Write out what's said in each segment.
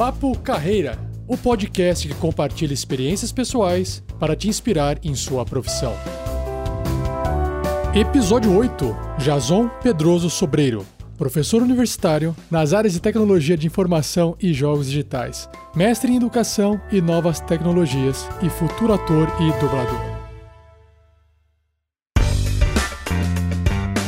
Papo Carreira, o podcast que compartilha experiências pessoais para te inspirar em sua profissão. Episódio 8: Jason Pedroso Sobreiro, professor universitário nas áreas de tecnologia de informação e jogos digitais, mestre em educação e novas tecnologias e futuro ator e dublador.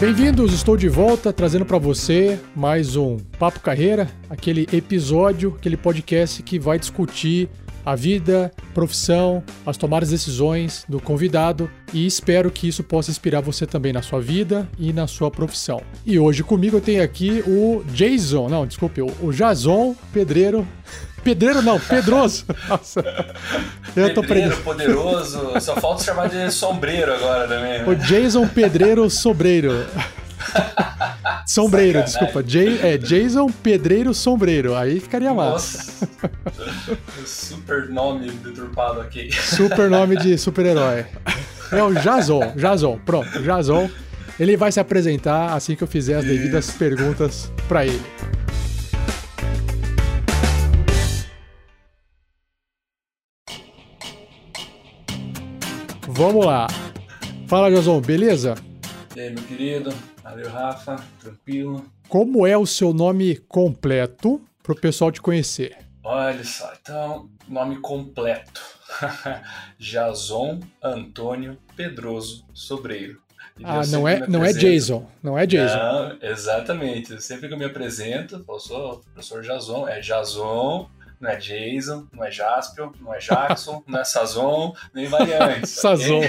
Bem-vindos, estou de volta trazendo para você mais um Papo Carreira, aquele episódio, aquele podcast que vai discutir a vida, profissão, as tomadas de decisões do convidado e espero que isso possa inspirar você também na sua vida e na sua profissão. E hoje comigo eu tenho aqui o Jason, não, desculpe, o Jason Pedreiro. Pedreiro não, Pedroso. Nossa. Eu tô Pedreiro, poderoso. Só falta chamar de sombreiro agora também. O Jason Pedreiro Sobreiro. Sombreiro, desculpa. Jay, é Jason Pedreiro Sombreiro. Aí ficaria massa. Nossa. super nome deturpado aqui. Super nome de super-herói. É o Jason. Jason, pronto. Jason. Ele vai se apresentar assim que eu fizer as devidas Isso. perguntas para ele. Vamos lá. Fala, Jason, beleza? E aí, meu querido? Valeu, Rafa. Tranquilo. Como é o seu nome completo para o pessoal te conhecer? Olha só, então, nome completo. Jason Antônio Pedroso Sobreiro. ah, não é, não é Jason. Não é Jason. Não, exatamente. Sempre que eu me apresento, eu sou o professor Jason. É Jason não é Jason, não é Jaspion, não é Jackson, não é Sazon, nem variantes. Sazon.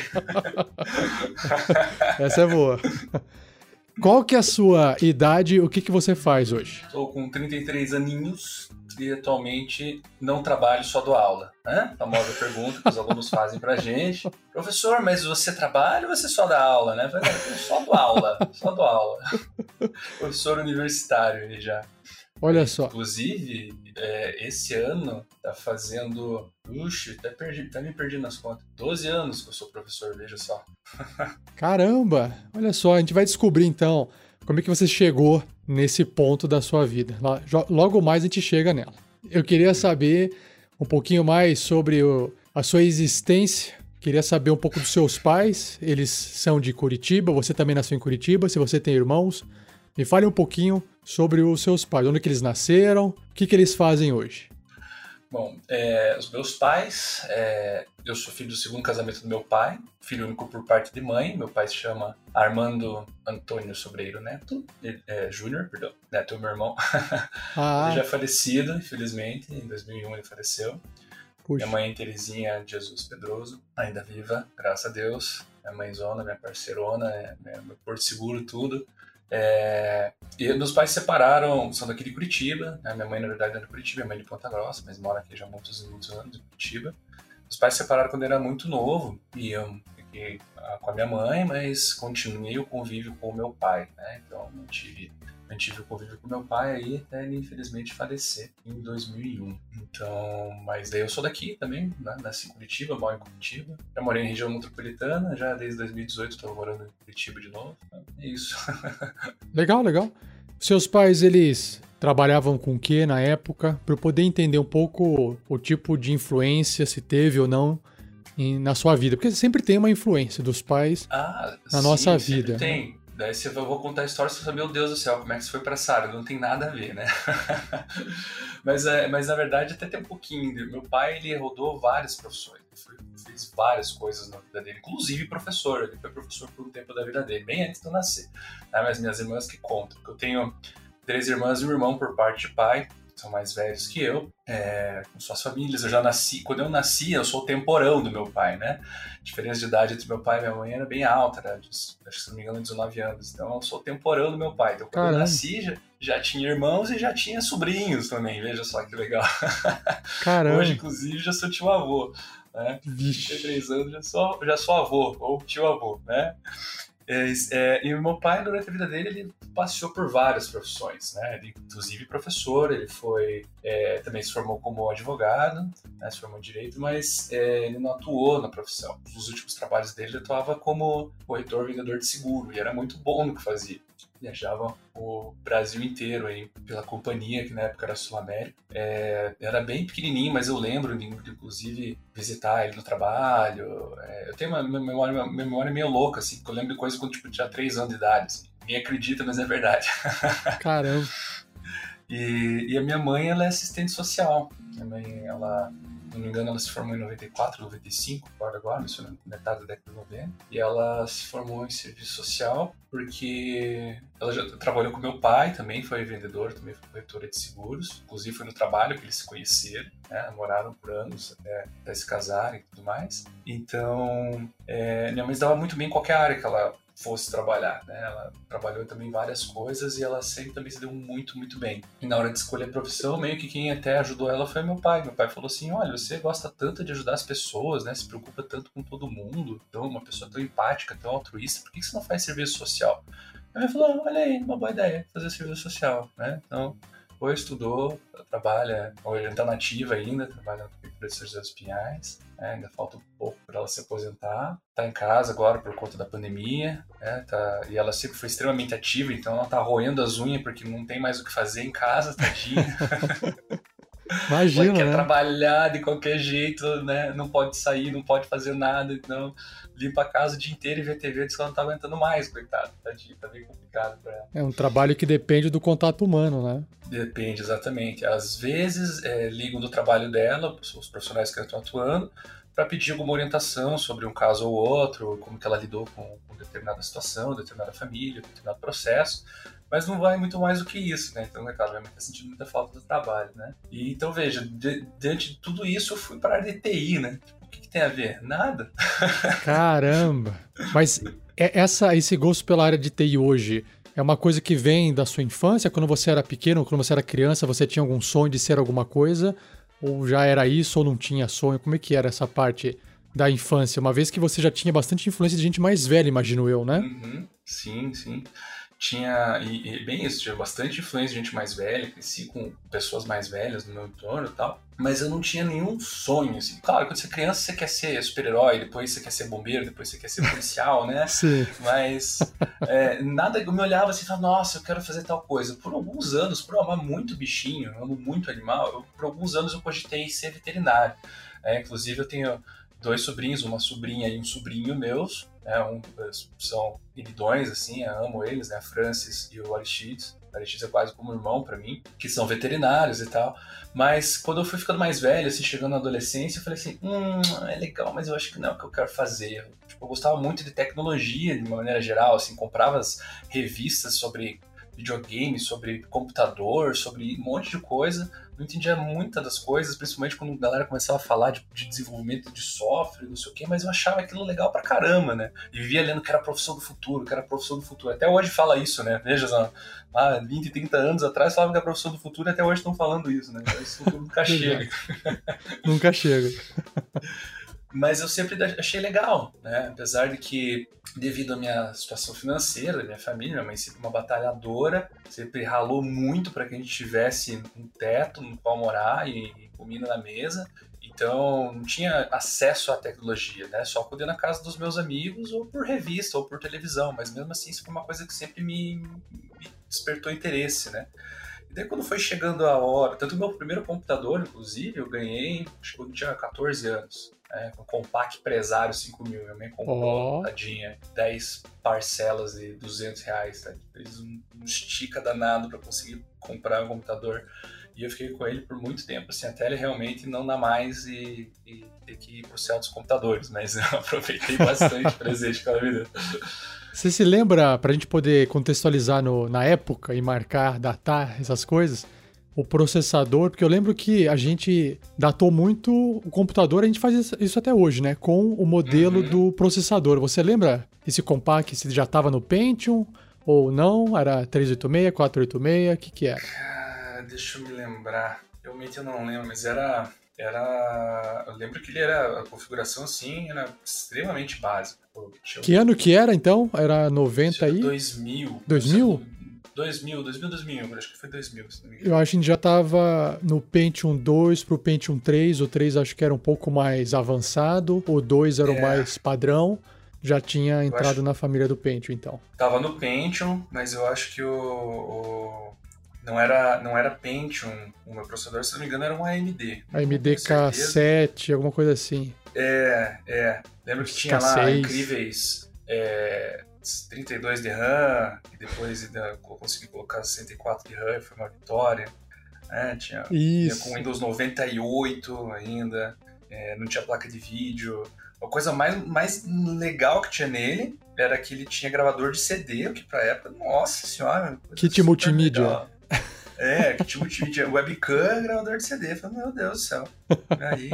Essa é boa. Qual que é a sua idade o que, que você faz hoje? Estou com 33 aninhos e atualmente não trabalho, só dou aula. Né? Famosa pergunta que os alunos fazem pra gente. Professor, mas você trabalha ou você só dá aula? Né? Eu só dou aula, só dou aula. Professor universitário já. Olha só. Inclusive, é, esse ano tá fazendo. Puxa, até, perdi, até me perdi nas contas. 12 anos que eu sou professor, veja só. Caramba! Olha só, a gente vai descobrir então como é que você chegou nesse ponto da sua vida. Logo mais a gente chega nela. Eu queria saber um pouquinho mais sobre o, a sua existência. Queria saber um pouco dos seus pais. Eles são de Curitiba, você também nasceu em Curitiba, se você tem irmãos. Me fale um pouquinho sobre os seus pais, onde que eles nasceram, o que, que eles fazem hoje. Bom, é, os meus pais, é, eu sou filho do segundo casamento do meu pai, filho único por parte de mãe. Meu pai se chama Armando Antônio Sobreiro Neto, é, Júnior, perdão, Neto é meu irmão. Ah. ele já é falecido, infelizmente, em 2001 ele faleceu. Puxa. Minha mãe Terezinha Jesus Pedroso, ainda viva, graças a Deus. Minha mãezona, minha parceirona, é, meu porto seguro, tudo. É, e meus pais se separaram, são daqui de Curitiba, né? minha mãe na verdade é de Curitiba, minha mãe é de Ponta Grossa, mas mora aqui já há muitos, muitos anos em Curitiba. Meus pais se separaram quando eu era muito novo e eu fiquei ah, com a minha mãe, mas continuei o convívio com o meu pai, né? Então não tive tive o convívio com meu pai aí até ele infelizmente falecer em 2001. Então, mas daí eu sou daqui também, né? nasci em Curitiba, moro em Curitiba. Já morei em região metropolitana, já desde 2018 estou morando em Curitiba de novo. É isso. legal, legal. Seus pais, eles trabalhavam com o que na época? Para eu poder entender um pouco o tipo de influência, se teve ou não, na sua vida. Porque sempre tem uma influência dos pais ah, na sim, nossa vida. Tem. Daí você eu vou contar a história, você fala, meu Deus do céu, como é que você foi pra essa área? Não tem nada a ver, né? mas, é, mas na verdade até tem um pouquinho. Meu pai, ele rodou várias profissões. Fez várias coisas na vida dele, inclusive professor. Ele foi professor por um tempo da vida dele, bem antes de eu nascer. Né? Mas minhas irmãs que contam, porque eu tenho três irmãs e um irmão por parte de pai são mais velhos que eu, é, com suas famílias. Eu já nasci, quando eu nasci, eu sou o temporão do meu pai, né? A diferença de idade entre meu pai e minha mãe era bem alta, né? acho que se não me engano, 19 anos. Então eu sou o temporão do meu pai. Então quando Caramba. eu nasci, já, já, tinha irmãos e já tinha sobrinhos também. Veja só que legal. Caramba. Hoje, inclusive, já sou tio avô. Né? Vixe. 33 anos, já sou, já sou avô, ou tio avô, né? É, é, e o meu pai, durante a vida dele, ele passeou por várias profissões, né? Ele, inclusive professor, ele foi é, também se formou como advogado, né? se formou em direito, mas é, ele não atuou na profissão. Nos últimos trabalhos dele, ele atuava como corretor vendedor de seguro e era muito bom no que fazia. Viajava o Brasil inteiro aí pela companhia, que na época era Sul América. É, era bem pequenininho, mas eu lembro de, inclusive, visitar ele no trabalho. É, eu tenho uma memória, uma memória meio louca, assim, que eu lembro de coisas quando tipo, tinha 3 anos de idade. Assim. Ninguém acredita, mas é verdade. Caramba. e, e a minha mãe, ela é assistente social. Minha mãe, ela não me engano, ela se formou em 94, 95, agora, agora, isso na metade da década de 90. E ela se formou em serviço social porque ela já trabalhou com meu pai também, foi vendedor, também foi corretora de seguros. Inclusive foi no trabalho que eles se conheceram, né? Moraram por anos até, até se casarem e tudo mais. Então, é, minha mãe se dava muito bem em qualquer área que ela fosse trabalhar, né? Ela trabalhou também várias coisas e ela sempre também se deu muito, muito bem. E na hora de escolher a profissão, meio que quem até ajudou ela foi meu pai. Meu pai falou assim: "Olha, você gosta tanto de ajudar as pessoas, né? Se preocupa tanto com todo mundo, então uma pessoa tão empática, tão altruísta, por que você não faz serviço social?" Aí ele falou: "Olha aí, uma boa ideia, fazer serviço social, né? Então, ou estudou, trabalha, ele está nativa ainda, trabalha na Prefeitura de José dos Pinhais, né, ainda falta um pouco para ela se aposentar. Está em casa agora por conta da pandemia, né, tá, e ela sempre foi extremamente ativa, então ela está roendo as unhas porque não tem mais o que fazer em casa, tadinha. Imagina, ela quer né? trabalhar de qualquer jeito, né? Não pode sair, não pode fazer nada, então limpa a casa o dia inteiro e vê TV, diz que ela não tá aguentando mais, coitado. Tadinho, tá bem complicado pra ela. É um trabalho que depende do contato humano, né? Depende, exatamente. Às vezes é, ligam do trabalho dela, os profissionais que estão atuando, para pedir alguma orientação sobre um caso ou outro, como que ela lidou com, com determinada situação, determinada família, determinado processo mas não vai muito mais do que isso, né? Então, é claro, minha mãe tá sentindo muita falta do trabalho, né? E, então, veja, de, diante de tudo isso, eu fui para a área de TI, né? O que, que, tem a ver? Nada. Caramba! Mas essa, esse gosto pela área de TI hoje é uma coisa que vem da sua infância? Quando você era pequeno, quando você era criança, você tinha algum sonho de ser alguma coisa? Ou já era isso ou não tinha sonho? Como é que era essa parte da infância? Uma vez que você já tinha bastante influência de gente mais velha, imagino eu, né? Uhum, sim, sim tinha, e, e, bem isso, tinha bastante influência de gente mais velha, cresci com pessoas mais velhas no meu entorno e tal, mas eu não tinha nenhum sonho, assim. Claro, quando você é criança, você quer ser super-herói, depois você quer ser bombeiro, depois você quer ser policial, né? Sim. Mas é, nada, eu me olhava assim e falava, nossa, eu quero fazer tal coisa. Por alguns anos, por eu amar muito bichinho, eu amo muito animal, eu, por alguns anos eu cogitei ser veterinário. É, inclusive, eu tenho dois sobrinhos, uma sobrinha e um sobrinho meus, né, um, são queridões, assim, amo eles, né, Francis e o Aristides. O Aristides é quase como irmão para mim, que são veterinários e tal. Mas quando eu fui ficando mais velho, assim, chegando na adolescência, eu falei assim, hum, é legal, mas eu acho que não é o que eu quero fazer. Tipo, eu gostava muito de tecnologia, de uma maneira geral, assim, comprava as revistas sobre videogame, sobre computador, sobre um monte de coisa, não entendia muitas das coisas, principalmente quando a galera começava a falar de, de desenvolvimento de software, não sei o quê, mas eu achava aquilo legal pra caramba, né? E vivia lendo que era a profissão do futuro, que era a profissão do futuro. Até hoje fala isso, né? Veja, há 20, 30 anos atrás falavam que era a profissão do futuro e até hoje estão falando isso, né? Então, futuro nunca chega. nunca chega. Mas eu sempre achei legal, né? Apesar de que, devido à minha situação financeira, minha família, minha mãe sempre uma batalhadora, sempre ralou muito para que a gente tivesse um teto no qual morar e, comida na mesa. Então, não tinha acesso à tecnologia, né? Só poder na casa dos meus amigos, ou por revista, ou por televisão. Mas mesmo assim, isso foi uma coisa que sempre me, me despertou interesse, né? E daí, quando foi chegando a hora, tanto o meu primeiro computador, inclusive, eu ganhei, acho que eu tinha 14 anos né, com Compact Presário 5000. Minha mãe comprou, oh. tadinha, 10 parcelas de 200 reais. Tá? Fez um, um estica danado para conseguir comprar um computador. E eu fiquei com ele por muito tempo, assim, até ele realmente não dá mais e, e ter que ir pro céu dos computadores. Mas eu aproveitei bastante o presente que ela me deu. Você se lembra, para a gente poder contextualizar no, na época e marcar, datar essas coisas, o processador, porque eu lembro que a gente datou muito o computador, a gente faz isso até hoje, né? Com o modelo uhum. do processador. Você lembra esse compact, se já estava no Pentium ou não? Era 386, 486, o que que era? Cara, deixa eu me lembrar. Realmente eu não lembro, mas era... Era. Eu lembro que ele era. A configuração assim era extremamente básica. Que ano que era então? Era 90 aí? 2000. 2000? 2000, 2000, 2001, acho que foi 2000, se não me engano. Eu acho que a gente já estava no Pentium 2 pro Pentium 3, o 3 acho que era um pouco mais avançado, o 2 era é. o mais padrão. já tinha entrado acho... na família do Pentium, então. Tava no Pentium, mas eu acho que o, o... não era não era Pentium, o meu processador, se não me engano, era um AMD. AMD K7, alguma coisa assim. É, é. Lembro que tinha K6. lá incríveis é, 32 de RAM, e depois ainda consegui colocar 64 de RAM, foi uma vitória. É, tinha, tinha, com Windows 98 ainda, é, não tinha placa de vídeo. A coisa mais, mais legal que tinha nele era que ele tinha gravador de CD, o que pra época, nossa senhora. Kit multimídia. É, kit multimídia, webcam, gravador de CD. falei, meu Deus do céu. Aí.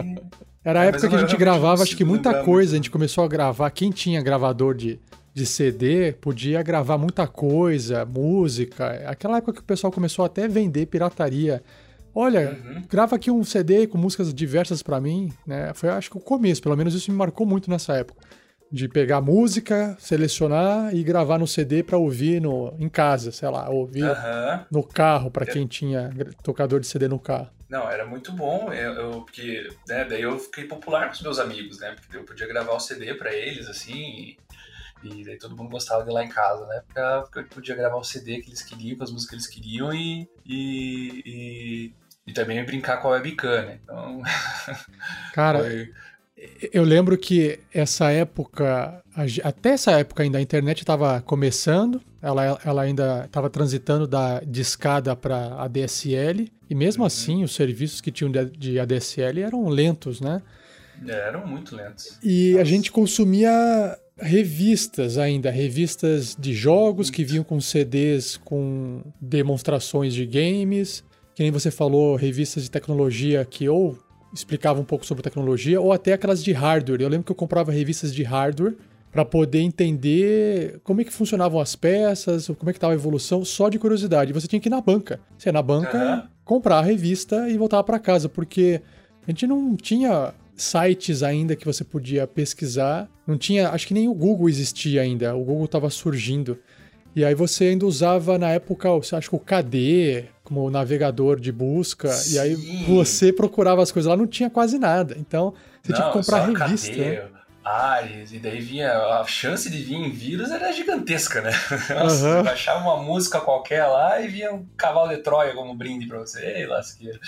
Era a época que a gente gravava, acho que muita coisa. A gente começou a gravar. Quem tinha gravador de, de CD podia gravar muita coisa, música. Aquela época que o pessoal começou até a vender pirataria. Olha, uhum. grava aqui um CD com músicas diversas para mim, né? Foi acho que o começo, pelo menos isso me marcou muito nessa época. De pegar música, selecionar e gravar no CD para ouvir no, em casa, sei lá, ouvir uhum. no carro para quem tinha tocador de CD no carro. Não, era muito bom, eu, eu porque né, daí eu fiquei popular com os meus amigos, né? Porque eu podia gravar o CD para eles assim, e daí todo mundo gostava de ir lá em casa, né? Porque eu podia gravar o CD que eles queriam, com as músicas que eles queriam e, e, e, e também brincar com a webcam, né? Então. Cara, foi... eu lembro que essa época, até essa época ainda, a internet estava começando, ela, ela ainda estava transitando da discada para ADSL, e mesmo uhum. assim os serviços que tinham de ADSL eram lentos, né? É, eram muito lentos. E Nossa. a gente consumia revistas ainda, revistas de jogos que vinham com CDs com demonstrações de games, que nem você falou, revistas de tecnologia que ou explicavam um pouco sobre tecnologia, ou até aquelas de hardware. Eu lembro que eu comprava revistas de hardware para poder entender como é que funcionavam as peças, como é que estava a evolução, só de curiosidade. Você tinha que ir na banca. Você ia na banca, uhum. comprar a revista e voltar para casa, porque a gente não tinha sites ainda que você podia pesquisar. Não tinha, acho que nem o Google existia ainda. O Google estava surgindo. E aí você ainda usava na época, acho que o KD como navegador de busca. Sim. E aí você procurava as coisas lá, não tinha quase nada. Então você não, tinha que comprar revista. KD, né? Ares, e daí vinha. A chance de vir em vírus era gigantesca, né? Nossa, uhum. Você baixava uma música qualquer lá e vinha um cavalo de Troia como brinde pra você. Ei, lasqueira.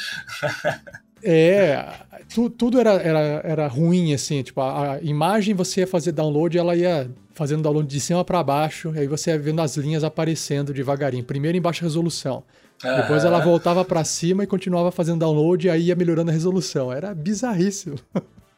É, tu, tudo era, era, era ruim, assim, tipo, a, a, imagem você ia fazer download, ela ia fazendo download de cima para baixo, aí você ia vendo as linhas aparecendo devagarinho. Primeiro em baixa resolução. Uhum. Depois ela voltava para cima e continuava fazendo download, e aí ia melhorando a resolução. Era bizarríssimo.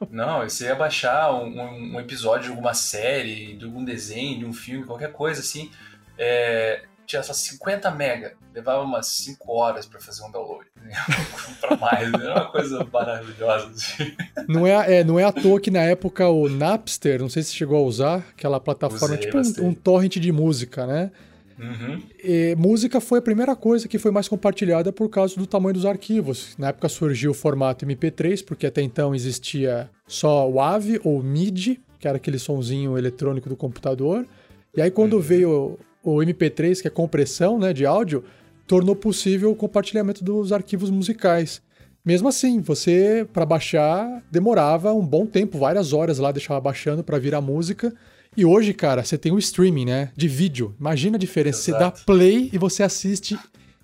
Não, você ia baixar um, um, episódio de alguma série, de algum desenho, de um filme, qualquer coisa assim. É, tinha só 50 mega, levava umas 5 horas para fazer um download. para mais, era uma coisa maravilhosa. Assim. Não, é, é, não é à toa que na época o Napster, não sei se chegou a usar, aquela plataforma, Usei, tipo um, um, torrent de música, né? Uhum. E, música foi a primeira coisa que foi mais compartilhada por causa do tamanho dos arquivos. Na época surgiu o formato MP3, porque até então existia só o AV ou MIDI, que era aquele sonzinho eletrônico do computador. E aí quando uhum. veio o MP3, que é compressão né, de áudio, tornou possível o compartilhamento dos arquivos musicais. Mesmo assim, você, para baixar, demorava um bom tempo, várias horas lá, deixava baixando para vir a música. E hoje, cara, você tem o streaming, né? De vídeo. Imagina a diferença. Exato. Você dá play e você assiste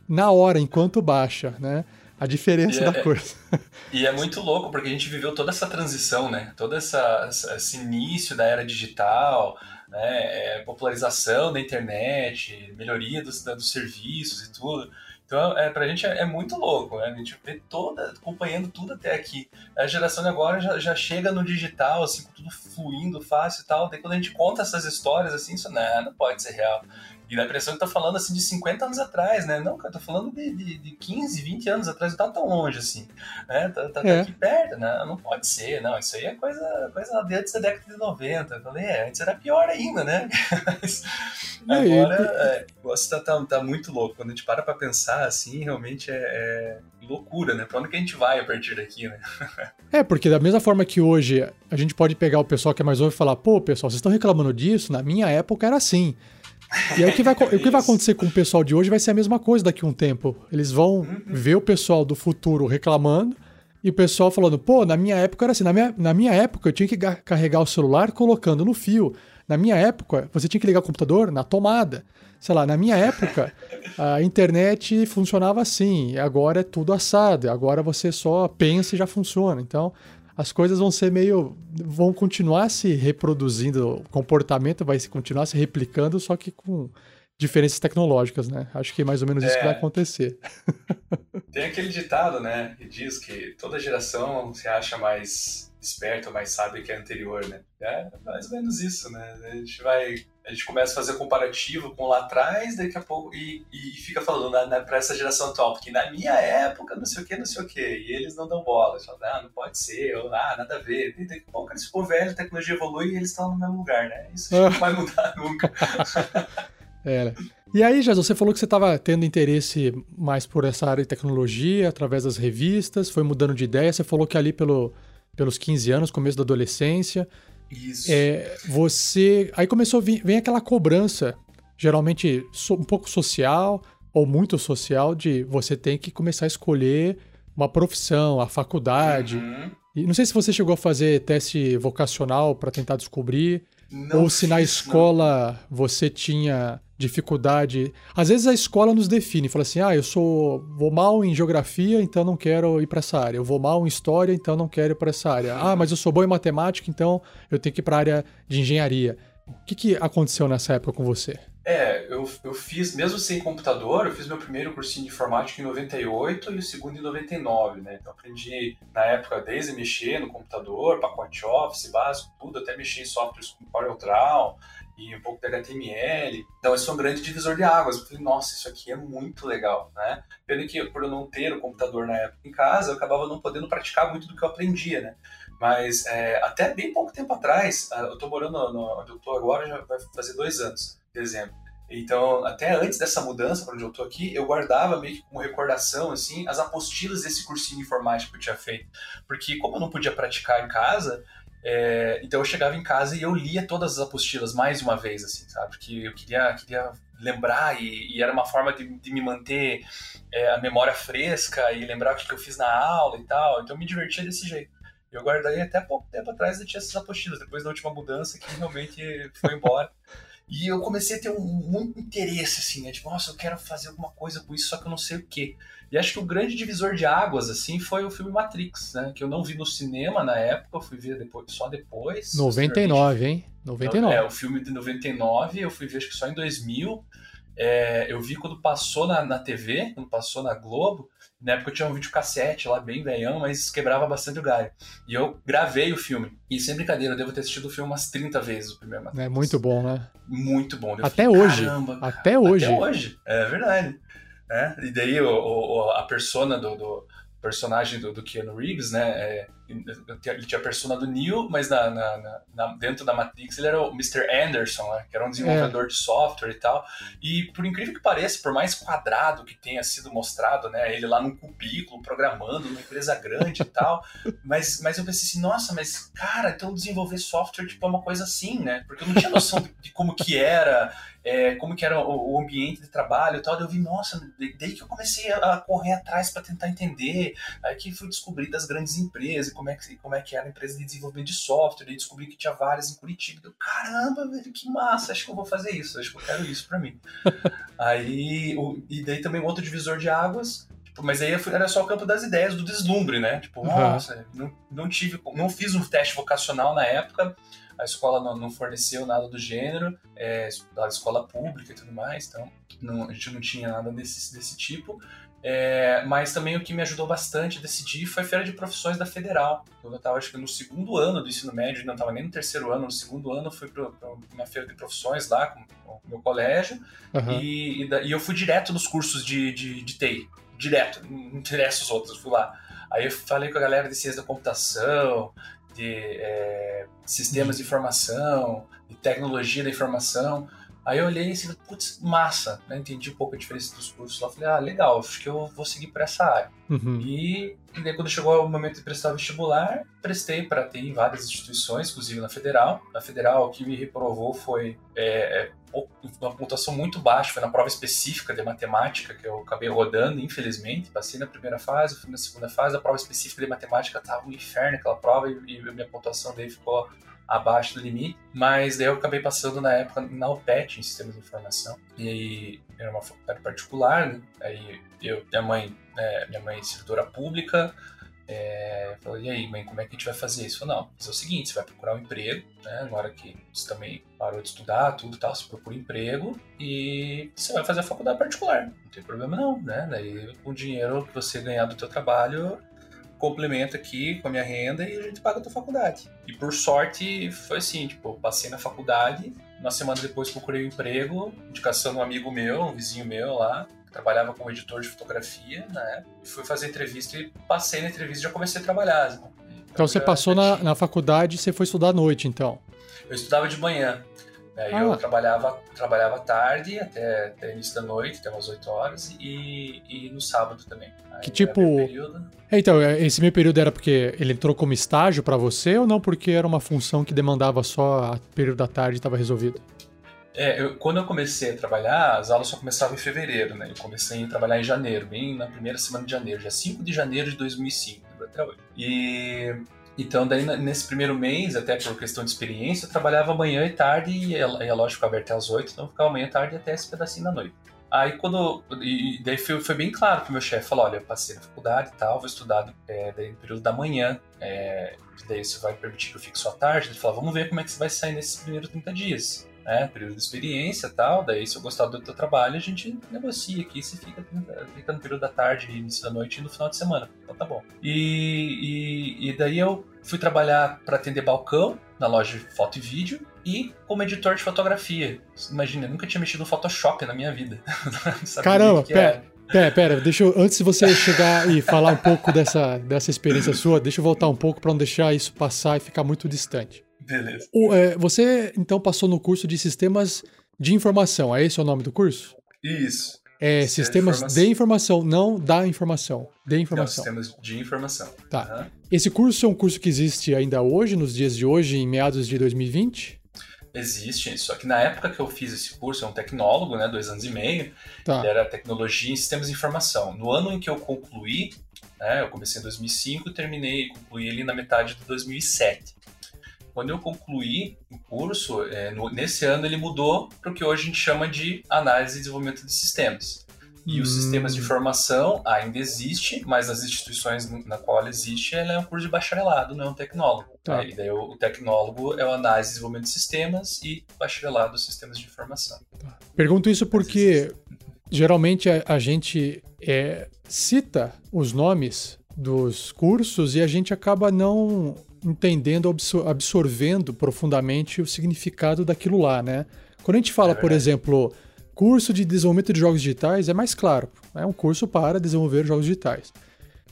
na hora, enquanto baixa, né? A diferença da é, coisa. E é muito louco, porque a gente viveu toda essa transição, né? Todo essa, esse início da era digital, né, é, popularização da internet, melhoria dos, dos serviços e tudo. Então, é, pra gente é, é, muito louco, né? A gente vê toda, acompanhando tudo até aqui. A geração de agora já, já chega no digital, assim, tudo fluindo fácil e tal. Daí quando a gente conta essas histórias, assim, isso não, não pode ser real. E dá a impressão que tá falando assim de 50 anos atrás, né? Não, cara, tô falando de, de, de 15, 20 anos atrás, não tá tão longe assim. Né? Tá, tá, tá é. aqui perto, né? Não pode ser, não. Isso aí é coisa, coisa antes da década de 90. Eu falei, é, antes era pior ainda, né? Mas agora é, o negócio tá, tá, tá, muito louco. Quando a gente para pra pensar assim, realmente é, é loucura, né? Pra onde que a gente vai a partir daqui, né? é, porque da mesma forma que hoje a gente pode pegar o pessoal que é mais novo e falar, pô, pessoal, vocês estão reclamando disso? Na minha época era assim. E aí o que, vai, o que vai acontecer com o pessoal de hoje vai ser a mesma coisa daqui a um tempo. Eles vão uhum. ver o pessoal do futuro reclamando, E o pessoal falando, pô, na minha época era assim, na minha, na minha época eu tinha que carregar o celular colocando no fio. Na minha época, você tinha que ligar o computador na tomada. Sei lá, na minha época, a internet funcionava assim, e agora é tudo assado, agora você só pensa e já funciona. Então, as coisas vão ser meio. vão continuar se reproduzindo, o comportamento vai continuar se replicando, só que com diferenças tecnológicas, né? Acho que é mais ou menos isso que vai é. acontecer. Tem aquele ditado, né, que diz que toda geração se acha mais esperta, mais sábia que a anterior, né? É mais ou menos isso, né? A gente vai a gente começa a fazer comparativo com lá atrás, daqui a pouco, e, e fica falando né, né para essa geração atual, porque na minha época, não sei o que, não sei o que, e eles não dão bola, eles falam, ah, não pode ser, ou ah, nada a ver. E daqui a pouco eles ficam velhos, a tecnologia evolui e eles estão no mesmo lugar, né? Isso não vai mudar nunca. Era. E aí, Jesus, você falou que você estava tendo interesse mais por essa área de tecnologia, através das revistas, foi mudando de ideia. Você falou que ali pelo, pelos 15 anos, começo da adolescência, isso. É, você. Aí começou a vir, vem aquela cobrança, geralmente um pouco social ou muito social, de você tem que começar a escolher uma profissão, a faculdade. Uhum. E não sei se você chegou a fazer teste vocacional para tentar descobrir, não ou se na escola não. você tinha dificuldade. Às vezes a escola nos define, fala assim: "Ah, eu sou vou mal em geografia, então não quero ir para essa área. Eu vou mal em história, então não quero ir para essa área. Ah, mas eu sou bom em matemática, então eu tenho que ir para a área de engenharia." O que, que aconteceu nessa época com você? É, eu, eu fiz, mesmo sem computador, eu fiz meu primeiro cursinho de informática em 98 e o segundo em 99, né? Então aprendi na época desde mexer no computador, pacote Office básico, tudo, até mexer em softwares como CorelDRAW, e um pouco de HTML. Então, isso é um grande divisor de águas. Eu falei, nossa, isso aqui é muito legal, né? Pena que por eu não ter o computador na época em casa, eu acabava não podendo praticar muito do que eu aprendia, né? Mas é, até bem pouco tempo atrás, ah, eu estou morando no, onde eu estou agora, já vai fazer dois anos, dezembro. Então, até antes dessa mudança para onde eu estou aqui, eu guardava meio que como recordação, assim, as apostilas desse cursinho de informática que eu tinha feito. Porque como eu não podia praticar em casa, é, então eu chegava em casa e eu lia todas as apostilas mais uma vez, assim, sabe? Porque eu queria, queria lembrar e, e era uma forma de, de me manter é, a memória fresca e lembrar o que, que eu fiz na aula e tal. Então eu me divertia desse jeito. Eu guardei até pouco tempo atrás eu tinha essas apostilas, depois da última mudança que realmente foi embora. E eu comecei a ter um, muito interesse, assim, né? Tipo, nossa, eu quero fazer alguma coisa com isso, só que eu não sei o quê. E acho que o grande divisor de águas, assim, foi o filme Matrix, né? Que eu não vi no cinema na época, fui ver depois, só depois. 99, hein? 99. É, o filme de 99, eu fui ver acho que só em 2000. É, eu vi quando passou na, na TV, quando passou na Globo. Na época eu tinha um videocassete lá, bem velhão, mas quebrava bastante o galho. E eu gravei o filme. E sem brincadeira, eu devo ter assistido o filme umas 30 vezes, o primeiro Matrix. É muito bom, né? Muito bom. Eu Até hoje. Caramba, Até hoje. Até hoje, é verdade. É, e daí o, o, a persona do, do personagem do, do Keanu Reeves, né? É, ele tinha a persona do Neo, mas na, na, na, dentro da Matrix ele era o Mr. Anderson, né? que era um desenvolvedor é. de software e tal. E por incrível que pareça, por mais quadrado que tenha sido mostrado, né? Ele lá num cubículo, programando, numa empresa grande e tal. Mas, mas eu pensei assim, nossa, mas cara, então desenvolver software tipo, é uma coisa assim, né? Porque eu não tinha noção de, de como que era é, como que era o, o, ambiente de trabalho e tal. Eu vi, nossa, daí que eu comecei a, correr atrás para tentar entender. Aí que fui descobrir das grandes empresas, como é que, como é que era a empresa de desenvolvimento de software, e descobri que tinha várias em Curitiba. Eu, caramba, velho, que massa, acho que eu vou fazer isso, acho que eu quero isso para mim. aí, o, e daí também outro divisor de águas, tipo, mas aí era só o campo das ideias, do deslumbre, né? Tipo, uhum. nossa, não, não tive, não fiz um teste vocacional na época, a escola não, não forneceu nada do gênero, é, a escola pública e tudo mais, então não, a gente não tinha nada desse, desse tipo. É, mas também o que me ajudou bastante a decidir foi a Feira de Profissões da Federal. Eu estava, acho que no segundo ano do ensino médio, não estava nem no terceiro ano, no segundo ano eu fui para uma Feira de Profissões lá com, com o meu colégio uhum. e, e, e, eu fui direto nos cursos de, de, de TI, direto, não interessa os outros, fui lá. Aí eu falei com a galera de ciência da computação, de é, sistemas de informação, de tecnologia da informação. Aí eu olhei e disse, putz, massa, né? Entendi um pouco a diferença dos cursos lá. Falei, ah, legal, acho que eu vou seguir para essa área. Uhum. E, e daí quando chegou o momento de prestar o vestibular, prestei para ter em várias instituições, inclusive na Federal. Na Federal, o que me reprovou foi é, é, uma pontuação muito baixa, foi na prova específica de matemática que eu acabei rodando, infelizmente. Passei na primeira fase, fui na segunda fase, a prova específica de matemática estava um inferno aquela prova e, e minha pontuação daí ficou abaixo do limite, mas daí eu acabei passando na época na UPET, em Sistemas de Informação, e aí era uma faculdade particular, né? aí eu, minha mãe, é, minha mãe é servidora pública, é, falou, e aí, mãe, como é que a gente vai fazer isso? Falei, não, é o seguinte, você vai procurar um emprego, né? Agora que você também parou de estudar, tudo e tal, você procura um emprego e você vai fazer a faculdade particular. Não tem problema não, né? Daí o dinheiro que você ganhar do teu trabalho, complementa aqui com a minha renda e a gente paga a tua faculdade. E por sorte foi assim, tipo, passei na faculdade, uma semana depois procurei um emprego, indicação de um amigo meu, um vizinho meu lá, trabalhava como editor de fotografia na né? época. Fui fazer entrevista e passei na entrevista e já comecei a trabalhar. Então, então você passou na, na faculdade e você foi estudar à noite, então? Eu estudava de manhã. Aí ah. eu trabalhava, trabalhava tarde até, até início da noite, até umas 8 horas, e, e no sábado também. Aí que tipo. É, então, é, esse meio período era porque ele entrou como estágio para você ou não porque era uma função que demandava só a período da tarde e estava resolvido? É, eu, quando eu comecei a trabalhar, as aulas só começavam em fevereiro, né? Eu comecei a trabalhar em janeiro, bem na primeira semana de janeiro, já 5 de janeiro de 2005, até hoje. E então, daí nesse primeiro mês, até por questão de experiência, eu trabalhava manhã e tarde, e a, loja ficava aberta às 8, então ficava manhã e tarde até esse pedacinho da noite. Aí quando. E daí foi, foi bem claro pro meu chefe, falou, olha, eu passei na faculdade e tal, vou estudar é, daí no período da manhã, é, daí isso vai permitir que eu fique só à tarde. Ele falou, vamos ver como é que você vai sair nesses primeiros 30 dias né, período de experiência e tal, daí se eu gostar do teu trabalho, a gente negocia aqui, você fica, fica no período da tarde, início da noite e no final de semana. Então tá bom. E, e, e daí eu fui trabalhar para atender balcão na loja de foto e vídeo e como editor de fotografia. Imagina, eu nunca tinha mexido no Photoshop na minha vida. Caramba, pera, pera, pera, deixa eu, antes de você chegar e falar um pouco dessa, dessa experiência sua, deixa eu voltar um pouco para não deixar isso passar e ficar muito distante. Beleza. O, é, você então passou no curso de sistemas de informação, é esse o nome do curso? Isso. É sistemas de informação. de informação, não da informação. De informação. Não, sistemas de informação. Tá. Uhum. Esse curso é um curso que existe ainda hoje, nos dias de hoje, em meados de 2020? Existe, só que na época que eu fiz esse curso, é um tecnólogo, né, dois anos e meio, tá. era tecnologia em sistemas de informação. No ano em que eu concluí, né, eu comecei em 2005 e terminei, concluí ele na metade de 2007 quando eu concluí o curso, é, no, nesse ano ele mudou para o que hoje a gente chama de análise e desenvolvimento de sistemas. E hum. os sistemas de informação ainda existe, mas as instituições na qual ele existe, ele é um curso de bacharelado, não é um tecnólogo. Tá. E daí o, o, tecnólogo é o análise e desenvolvimento de sistemas e bacharelado sistemas de informação. Tá. Pergunto isso porque geralmente a, a gente é, cita os nomes dos cursos e a gente acaba não entendendo, absorvendo profundamente o significado daquilo lá, né? Quando a gente fala, é por exemplo, curso de desenvolvimento de jogos digitais, é mais claro. É um curso para desenvolver jogos digitais.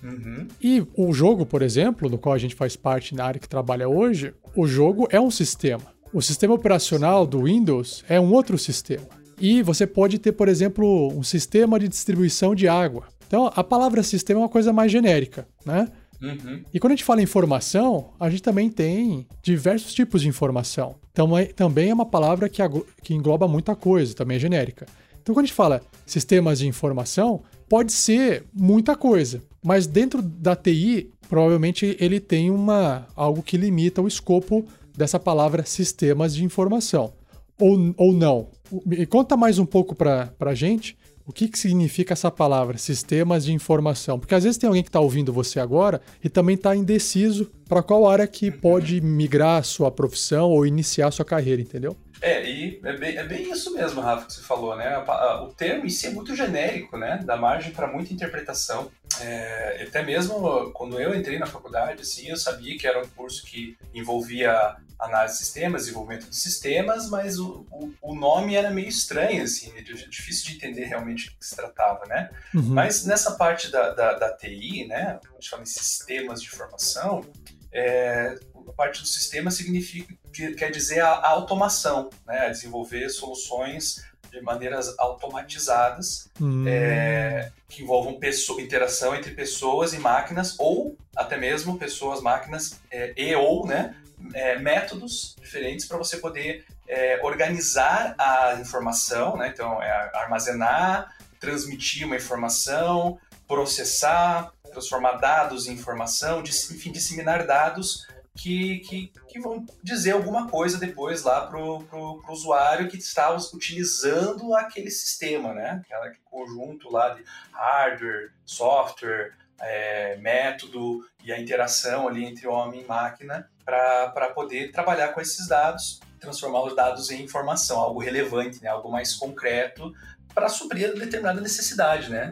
Uhum. E o jogo, por exemplo, no qual a gente faz parte na área que trabalha hoje, o jogo é um sistema. O sistema operacional do Windows é um outro sistema. E você pode ter, por exemplo, um sistema de distribuição de água. Então, a palavra sistema é uma coisa mais genérica, né? Uhum. E quando a gente fala informação, a gente também tem diversos tipos de informação. Então, é, também é uma palavra que, que engloba muita coisa, também é genérica. Então, quando a gente fala sistemas de informação, pode ser muita coisa, mas dentro da TI, provavelmente ele tem uma algo que limita o escopo dessa palavra sistemas de informação. Ou, ou não. Me conta mais um pouco para a gente o que, que significa essa palavra, sistemas de informação? Porque às vezes tem alguém que está ouvindo você agora e também está indeciso para qual área que pode migrar a sua profissão ou iniciar a sua carreira, entendeu? É, e é bem, é bem isso mesmo, Rafa, que você falou, né? O termo em si é muito genérico, né? Dá margem para muita interpretação. É, até mesmo quando eu entrei na faculdade, assim, eu sabia que era um curso que envolvia análise de sistemas, desenvolvimento de sistemas, mas o, o, o, nome era meio estranho, assim, difícil de entender realmente do que se tratava, né? Uhum. Mas nessa parte da, da, da, TI, né, a gente fala em sistemas de informação, é, a parte do sistema significa, quer dizer a, a automação, né, a desenvolver soluções de maneiras automatizadas hum. é, que envolvam pessoa, interação entre pessoas e máquinas ou até mesmo pessoas, máquinas é, e ou né, é, métodos diferentes para você poder é, organizar a informação, né? então é armazenar, transmitir uma informação, processar, transformar dados em informação, enfim, disseminar dados que, que, que, vão dizer alguma coisa depois lá para o usuário que está utilizando aquele sistema, né? Aquele conjunto lá de hardware, software, é, método e a interação ali entre homem e máquina para poder trabalhar com esses dados, transformar os dados em informação, algo relevante, né? algo mais concreto para suprir determinada necessidade, né,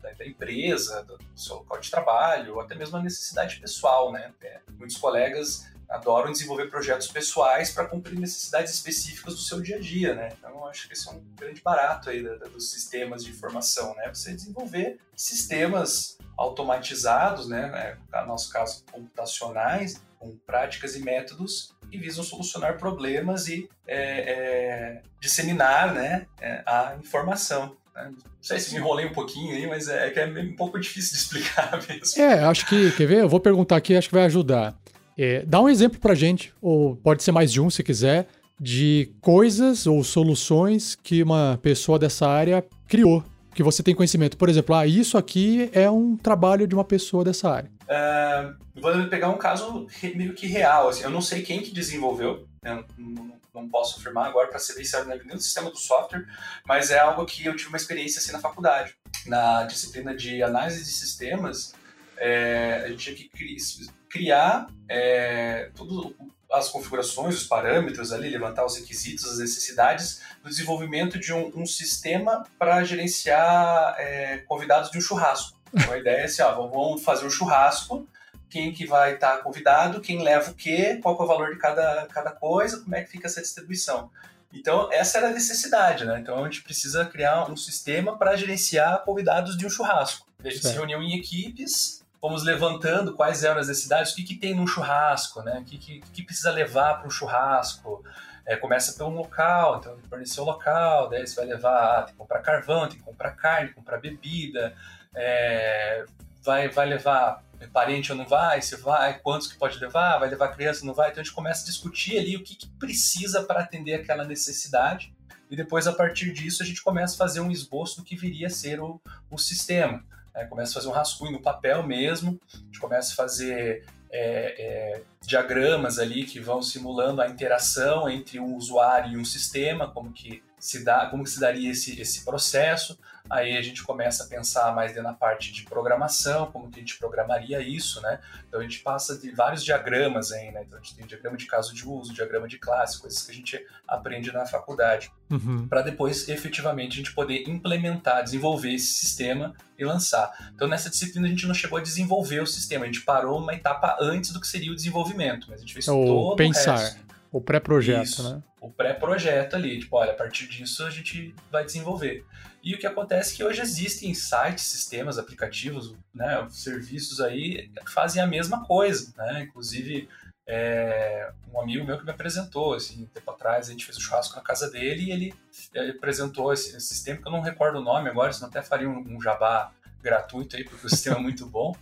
da, da, empresa, do seu local de trabalho, ou até mesmo a necessidade pessoal, né. É, muitos colegas adoram desenvolver projetos pessoais para cumprir necessidades específicas do seu dia a dia, né. Então, acho que esse é um grande barato aí da, da, dos sistemas de informação, né. Você desenvolver sistemas automatizados, né, é, no nosso caso computacionais, com práticas e métodos que visam solucionar problemas e é, é, disseminar né, é, a informação. Né? Não sei se me enrolei um pouquinho aí, mas é, que é um pouco difícil de explicar mesmo. É, acho que, quer ver? Eu vou perguntar aqui, acho que vai ajudar. É, dá um exemplo pra gente, ou pode ser mais de um se quiser, de coisas ou soluções que uma pessoa dessa área criou, que você tem conhecimento. Por exemplo, ah, isso aqui é um trabalho de uma pessoa dessa área. Uh, vou pegar um caso meio que real. Assim, eu não sei quem que desenvolveu, né? não, posso afirmar agora para ser bem sério no é sistema do software, mas é algo que eu tive uma experiência assim na faculdade. Na disciplina de análise de sistemas, é, a gente tinha que criar é, tudo, as configurações, os parâmetros ali, levantar os requisitos, as necessidades do desenvolvimento de um, um sistema para gerenciar é, convidados de um churrasco. Então a ideia é assim, ó, vamos fazer um churrasco, quem que vai estar tá convidado, quem leva o quê, qual é o valor de cada, cada coisa, como é que fica essa distribuição. Então, essa era a necessidade, né? Então, a gente precisa criar um sistema para gerenciar convidados de um churrasco. A gente se reuniu em equipes, fomos levantando quais eram as necessidades, o que, que tem num churrasco, né? O que, que, que precisa levar para um churrasco. É, começa pelo local, então fornecer o local, daí você vai levar, ah, tem que comprar carvão, tem que comprar carne, comprar bebida, é, vai, vai levar parente ou não vai, se vai, quantos que pode levar, vai levar criança ou não vai. Então a gente começa a discutir ali o que, que precisa para atender aquela necessidade e depois a partir disso a gente começa a fazer um esboço do que viria a ser o, o sistema. É, começa a fazer um rascunho no papel mesmo, a gente começa a fazer é, é, diagramas ali que vão simulando a interação entre um usuário e um sistema, como que se dá, como que se daria esse, esse processo. Aí a gente começa a pensar mais na parte de programação, como que a gente programaria isso, né? Então a gente passa de vários diagramas aí, né? Então a gente tem diagrama de caso de uso, diagrama de classe, coisas que a gente aprende na faculdade, uhum. para depois efetivamente a gente poder implementar, desenvolver esse sistema e lançar. Então nessa disciplina a gente não chegou a desenvolver o sistema, a gente parou uma etapa antes do que seria o desenvolvimento, mas a gente fez Ou todo pensar. o resto. O pré-projeto, né? O pré-projeto ali, tipo, olha, a partir disso a gente vai desenvolver. E o que acontece é que hoje existem sites, sistemas, aplicativos, né, serviços aí que fazem a mesma coisa, né? Inclusive, é, um amigo meu que me apresentou, assim, um tempo atrás, a gente fez um churrasco na casa dele e ele, ele apresentou esse, esse, sistema, que eu não recordo o nome agora, senão até faria um, um jabá gratuito aí, porque o sistema é muito bom,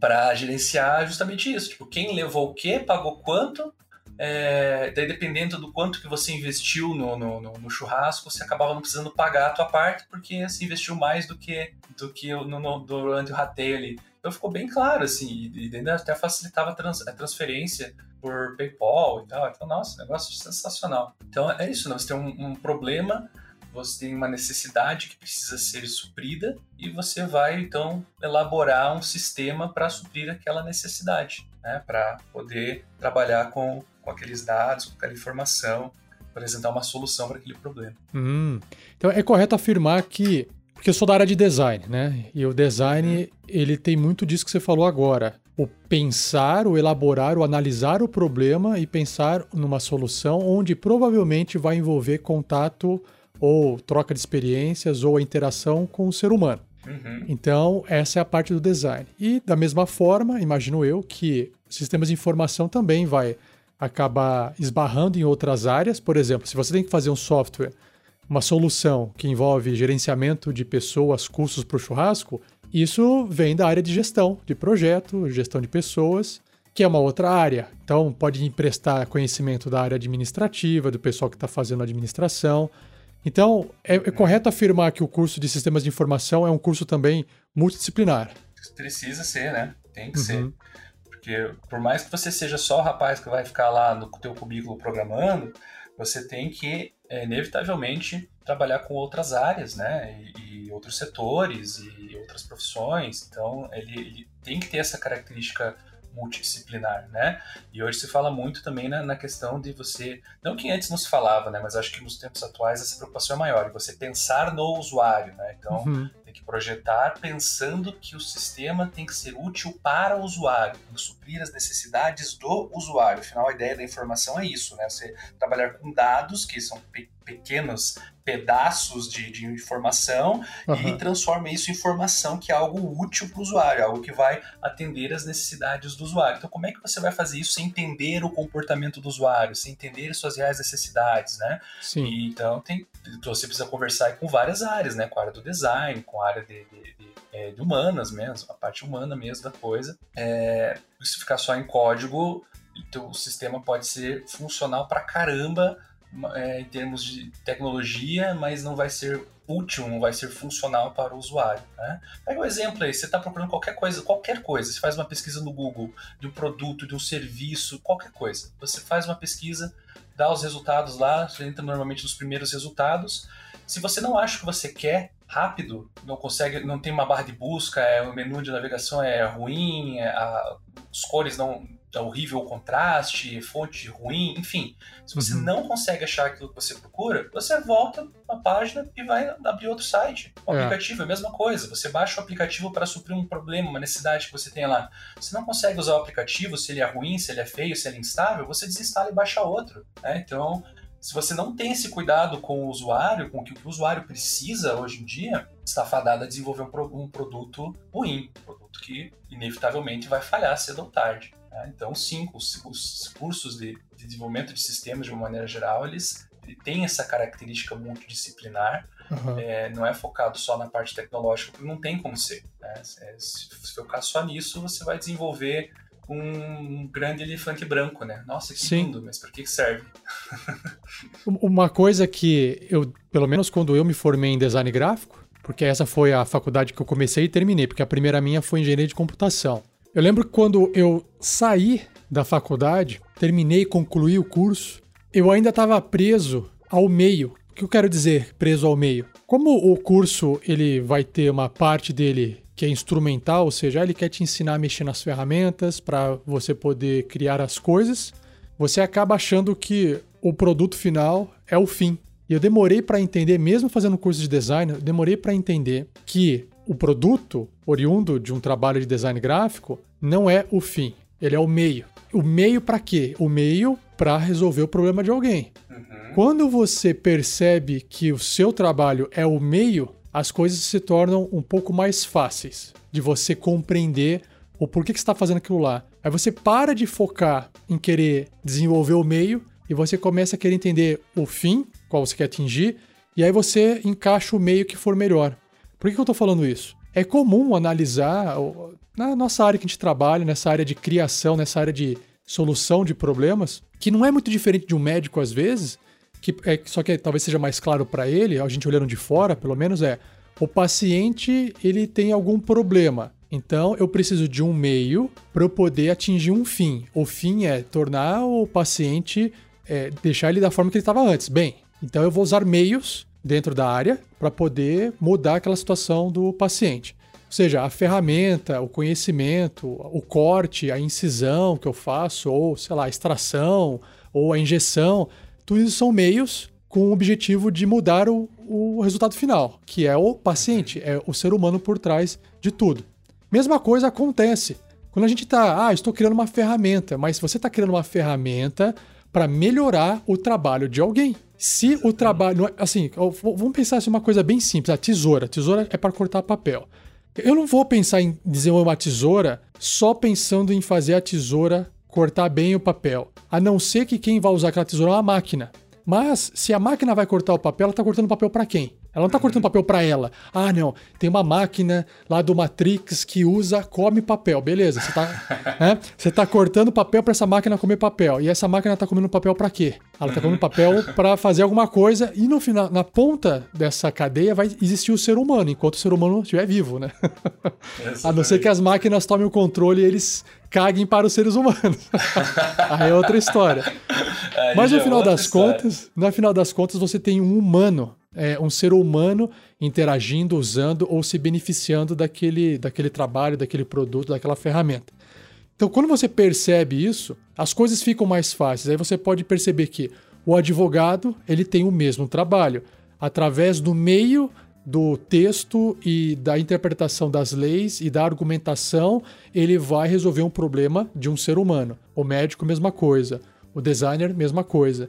para gerenciar justamente isso, tipo, quem levou o quê, pagou quanto, é, daí dependendo do quanto que você investiu no, no, no, churrasco, você acabava não precisando pagar a tua parte, porque você investiu mais do que, do que no, no, durante o rateio ali. Então ficou bem claro, assim, e, e até facilitava a, trans, a transferência por PayPal e tal. Então, nossa, negócio sensacional. Então é isso, né? Você tem um, um problema, você tem uma necessidade que precisa ser suprida e você vai então elaborar um sistema para suprir aquela necessidade, né? Para poder trabalhar com com aqueles dados, com aquela informação, apresentar uma solução para aquele problema. Hum. Então é correto afirmar que porque eu sou da área de design, né? E o design, uhum. ele tem muito disso que você falou agora. O pensar, o elaborar, o analisar o problema e pensar numa solução onde provavelmente vai envolver contato ou troca de experiências ou a interação com o ser humano. Uhum. Então, essa é a parte do design. E, da mesma forma, imagino eu que sistemas de informação também vai acabar esbarrando em outras áreas. Por exemplo, se você tem que fazer um software, uma solução que envolve gerenciamento de pessoas, custos para o churrasco, isso vem da área de gestão de projeto, gestão de pessoas, que é uma outra área. Então, pode emprestar conhecimento da área administrativa, do pessoal que está fazendo administração. Então, é, é, correto afirmar que o curso de sistemas de informação é um curso também multidisciplinar. Precisa ser, né? Tem que uhum. ser. Porque por mais que você seja só o rapaz que vai ficar lá no teu cubículo programando, você tem que, é, inevitavelmente, trabalhar com outras áreas, né? E, e outros setores e outras profissões. Então, ele, ele tem que ter essa característica multidisciplinar, né? E hoje se fala muito também na, na, questão de você, não que antes não se falava, né? Mas acho que nos tempos atuais essa preocupação é maior, você pensar no usuário, né? Então, uhum. Que projetar pensando que o sistema tem que ser útil para o usuário, tem que suprir as necessidades do usuário. Afinal, a ideia da informação é isso, né? Você trabalhar com dados que são pe pequenos pedaços de, de informação uhum. e transforma isso em informação que é algo útil para o usuário, algo que vai atender as necessidades do usuário. Então, como é que você vai fazer isso sem entender o comportamento do usuário, sem entender suas reais necessidades, né? Sim. E, então, tem, você precisa conversar com várias áreas, né? Com a área do design, com a área de, de, de, é, de humanas mesmo, a parte humana mesmo da coisa. É, se ficar só em código, então o sistema pode ser funcional para caramba é, em termos de tecnologia, mas não vai ser útil, não vai ser funcional para o usuário. Né? Pega um exemplo aí, você está procurando qualquer coisa, qualquer coisa, você faz uma pesquisa no Google de um produto, de um serviço, qualquer coisa. Você faz uma pesquisa, dá os resultados lá, você entra normalmente nos primeiros resultados. Se você não acha o que você quer rápido, não consegue, não tem uma barra de busca, é, o menu de navegação é ruim, é, a, as cores não é horrível o contraste, fonte ruim, enfim. Se você uhum. não consegue achar aquilo que você procura, você volta a página e vai abrir outro site. O é. aplicativo é a mesma coisa. Você baixa o aplicativo para suprir um problema, uma necessidade que você tem lá. Você não consegue usar o aplicativo, se ele é ruim, se ele é feio, se ele é instável, você desinstala e baixa outro. Né? Então, se você não tem esse cuidado com o usuário, com o que o usuário precisa hoje em dia, está fadado a desenvolver um, um produto ruim, um produto que inevitavelmente vai falhar cedo ou tarde. Né? Então, sim, os, os cursos de, de, desenvolvimento de sistemas, de uma maneira geral, eles, eles têm essa característica multidisciplinar. Uhum. É, não é focado só na parte tecnológica, porque não tem como ser. Né? Se, se focar só nisso, você vai desenvolver um grande elefante branco, né? Nossa, que Sim. lindo, mas para que serve? Uma coisa que eu, pelo menos quando eu me formei em design gráfico, porque essa foi a faculdade que eu comecei e terminei, porque a primeira minha foi engenharia de computação. Eu lembro que quando eu saí da faculdade, terminei, concluí o curso, eu ainda estava preso ao meio. O que eu quero dizer preso ao meio? Como o curso ele vai ter uma parte dele que é instrumental, ou seja, ele quer te ensinar a mexer nas ferramentas para você poder criar as coisas, você acaba achando que o produto final é o fim. E eu demorei para entender, mesmo fazendo curso de design, eu demorei para entender que o produto oriundo de um trabalho de design gráfico não é o fim, ele é o meio. O meio para quê? O meio para resolver o problema de alguém. Uhum. Quando você percebe que o seu trabalho é o meio, as coisas se tornam um pouco mais fáceis de você compreender o porquê que você está fazendo aquilo lá. Aí você para de focar em querer desenvolver o meio e você começa a querer entender o fim, qual você quer atingir, e aí você encaixa o meio que for melhor. Por que eu estou falando isso? É comum analisar, na nossa área que a gente trabalha, nessa área de criação, nessa área de solução de problemas, que não é muito diferente de um médico às vezes, que é, só que talvez seja mais claro para ele, a gente olhando de fora, pelo menos é, o paciente ele tem algum problema. Então eu preciso de um meio para eu poder atingir um fim. O fim é tornar o paciente é, deixar ele da forma que ele estava antes. Bem, então eu vou usar meios dentro da área para poder mudar aquela situação do paciente. Ou seja, a ferramenta, o conhecimento, o corte, a incisão que eu faço, ou sei lá, a extração, ou a injeção, tudo isso são meios com o objetivo de mudar o, o resultado final, que é o paciente, é o ser humano por trás de tudo. Mesma coisa acontece quando a gente está, ah, estou criando uma ferramenta, mas você está criando uma ferramenta para melhorar o trabalho de alguém. Se o trabalho. Assim, vamos pensar assim, uma coisa bem simples: a tesoura. A tesoura é para cortar papel. Eu não vou pensar em desenvolver uma tesoura só pensando em fazer a tesoura cortar bem o papel. A não ser que quem vai usar aquela tesoura é uma máquina. Mas se a máquina vai cortar o papel, ela está cortando o papel para quem? Ela não está cortando papel para ela. Ah, não, tem uma máquina lá do Matrix que usa, come papel. Beleza, você está né? Você tá cortando papel para essa máquina comer papel. E essa máquina está comendo papel para quê? Ela está comendo papel para fazer alguma coisa e no final, na ponta dessa cadeia vai existir o ser humano, enquanto o ser humano estiver vivo, né? A não ser que as máquinas tomem o controle e eles caguem para os seres humanos. Aí é outra história. Mas no é final das história. contas, no final das contas, você tem um humano é, um ser humano interagindo, usando ou se beneficiando daquele, daquele trabalho, daquele produto, daquela ferramenta. Então, quando você percebe isso, as coisas ficam mais fáceis. Aí você pode perceber que o advogado ele tem o mesmo trabalho. Através do meio do texto e da interpretação das leis e da argumentação, ele vai resolver um problema de um ser humano. O médico, mesma coisa. O designer, mesma coisa.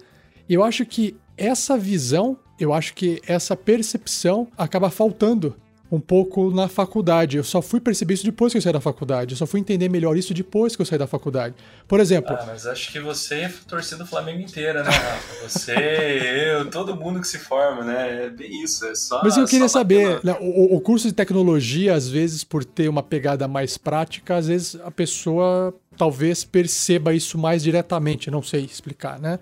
E eu acho que essa visão eu acho que essa percepção acaba faltando um pouco na faculdade. Eu só fui perceber isso depois que eu saí da faculdade. Eu só fui entender melhor isso depois que eu saí da faculdade. Por exemplo. Ah, mas acho que você é torcida do Flamengo inteira, né, Você, eu, todo mundo que se forma, né? É bem isso. É só. Mas eu queria saber, né, o, o curso de tecnologia, às vezes, por ter uma pegada mais prática, às vezes a pessoa talvez perceba isso mais diretamente. Não sei explicar, né?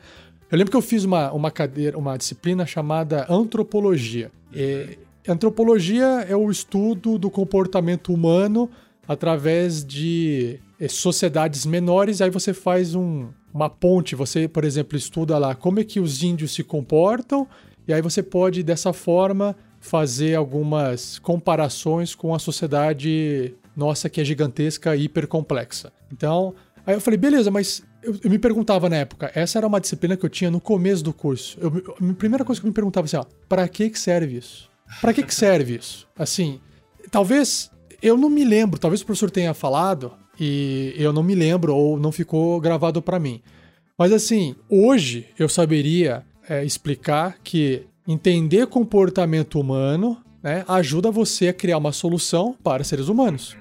Eu lembro que eu fiz uma, uma cadeira, uma disciplina chamada antropologia. E, antropologia é o estudo do comportamento humano através de é, sociedades menores. Aí você faz um, uma ponte. Você, por exemplo, estuda lá como é que os índios se comportam. E aí você pode, dessa forma, fazer algumas comparações com a sociedade nossa que é gigantesca e hiper complexa. Então, aí eu falei, beleza, mas eu, me perguntava na época, essa era uma disciplina que eu tinha no começo do curso. Eu, a primeira coisa que eu me perguntava assim, ó, pra que que serve isso? Pra que que serve isso? Assim, talvez, eu não me lembro, talvez o professor tenha falado e eu não me lembro ou não ficou gravado para mim. Mas assim, hoje eu saberia é, explicar que entender comportamento humano né, ajuda você a criar uma solução para seres humanos.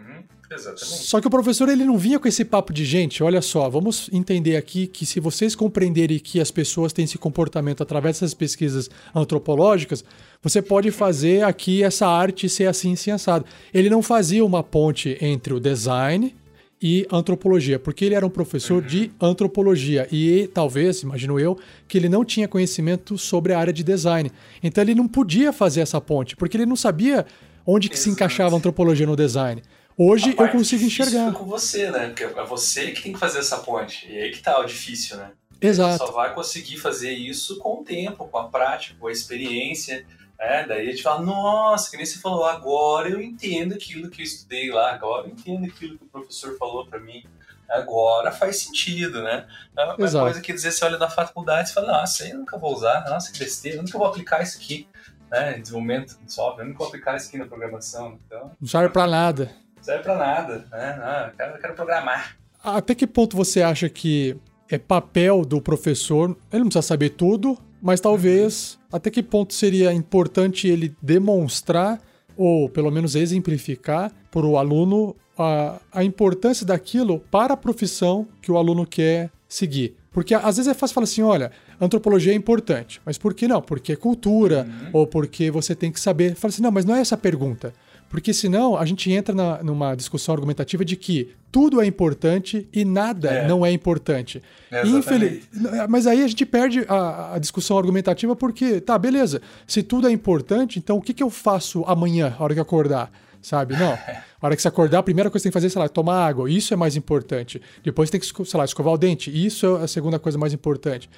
Exatamente. Só que o professor ele não vinha com esse papo de gente, olha só, vamos entender aqui que se vocês compreenderem que as pessoas têm esse comportamento através dessas pesquisas antropológicas, você pode fazer aqui essa arte ser assim, assim assado. Ele não fazia uma ponte entre o design e antropologia, porque ele era um professor uhum. de antropologia e talvez, imagino eu, que ele não tinha conhecimento sobre a área de design. Então ele não podia fazer essa ponte, porque ele não sabia onde que se encaixava a antropologia no design. Hoje eu consigo enxergar. com você, né? Porque é você que tem que fazer essa ponte. E aí que tá o difícil, né? Exato. Você só vai conseguir fazer isso com o tempo, com a prática, com a experiência. Né? Daí a gente fala, nossa, que nem você falou, agora eu entendo aquilo que eu estudei lá, agora eu entendo aquilo que o professor falou para mim. Agora faz sentido, né? É uma Exato. coisa que dizer, você olha na faculdade e fala, nossa, eu nunca vou usar, nossa, que besteira, eu nunca vou aplicar isso aqui. Né, desenvolvimento de software, eu nunca vou aplicar isso aqui na programação. Então... Não serve pra nada serve pra nada, né? Não, eu quero, eu quero programar. Até que ponto você acha que é papel do professor, ele não precisa saber tudo, mas talvez até que ponto seria importante ele demonstrar ou pelo menos exemplificar para o aluno a, a importância daquilo para a profissão que o aluno quer seguir. Porque às vezes é fácil falar assim: olha, antropologia é importante, mas por que não? Porque é cultura, uhum. ou porque você tem que saber. Fala assim: não, mas não é essa a pergunta. Porque senão a gente entra na, numa discussão argumentativa de que tudo é importante e nada é. não é importante. É Infeliz... Mas aí a gente perde a, a, discussão argumentativa porque, tá, beleza, se tudo é importante, então o que, que eu faço amanhã, a hora que acordar? Sabe? Não. A hora que você acordar, a primeira coisa que você tem que fazer é, sei lá, tomar água. Isso é mais importante. Depois tem que, sei lá, escovar o dente. Isso é a segunda coisa mais importante.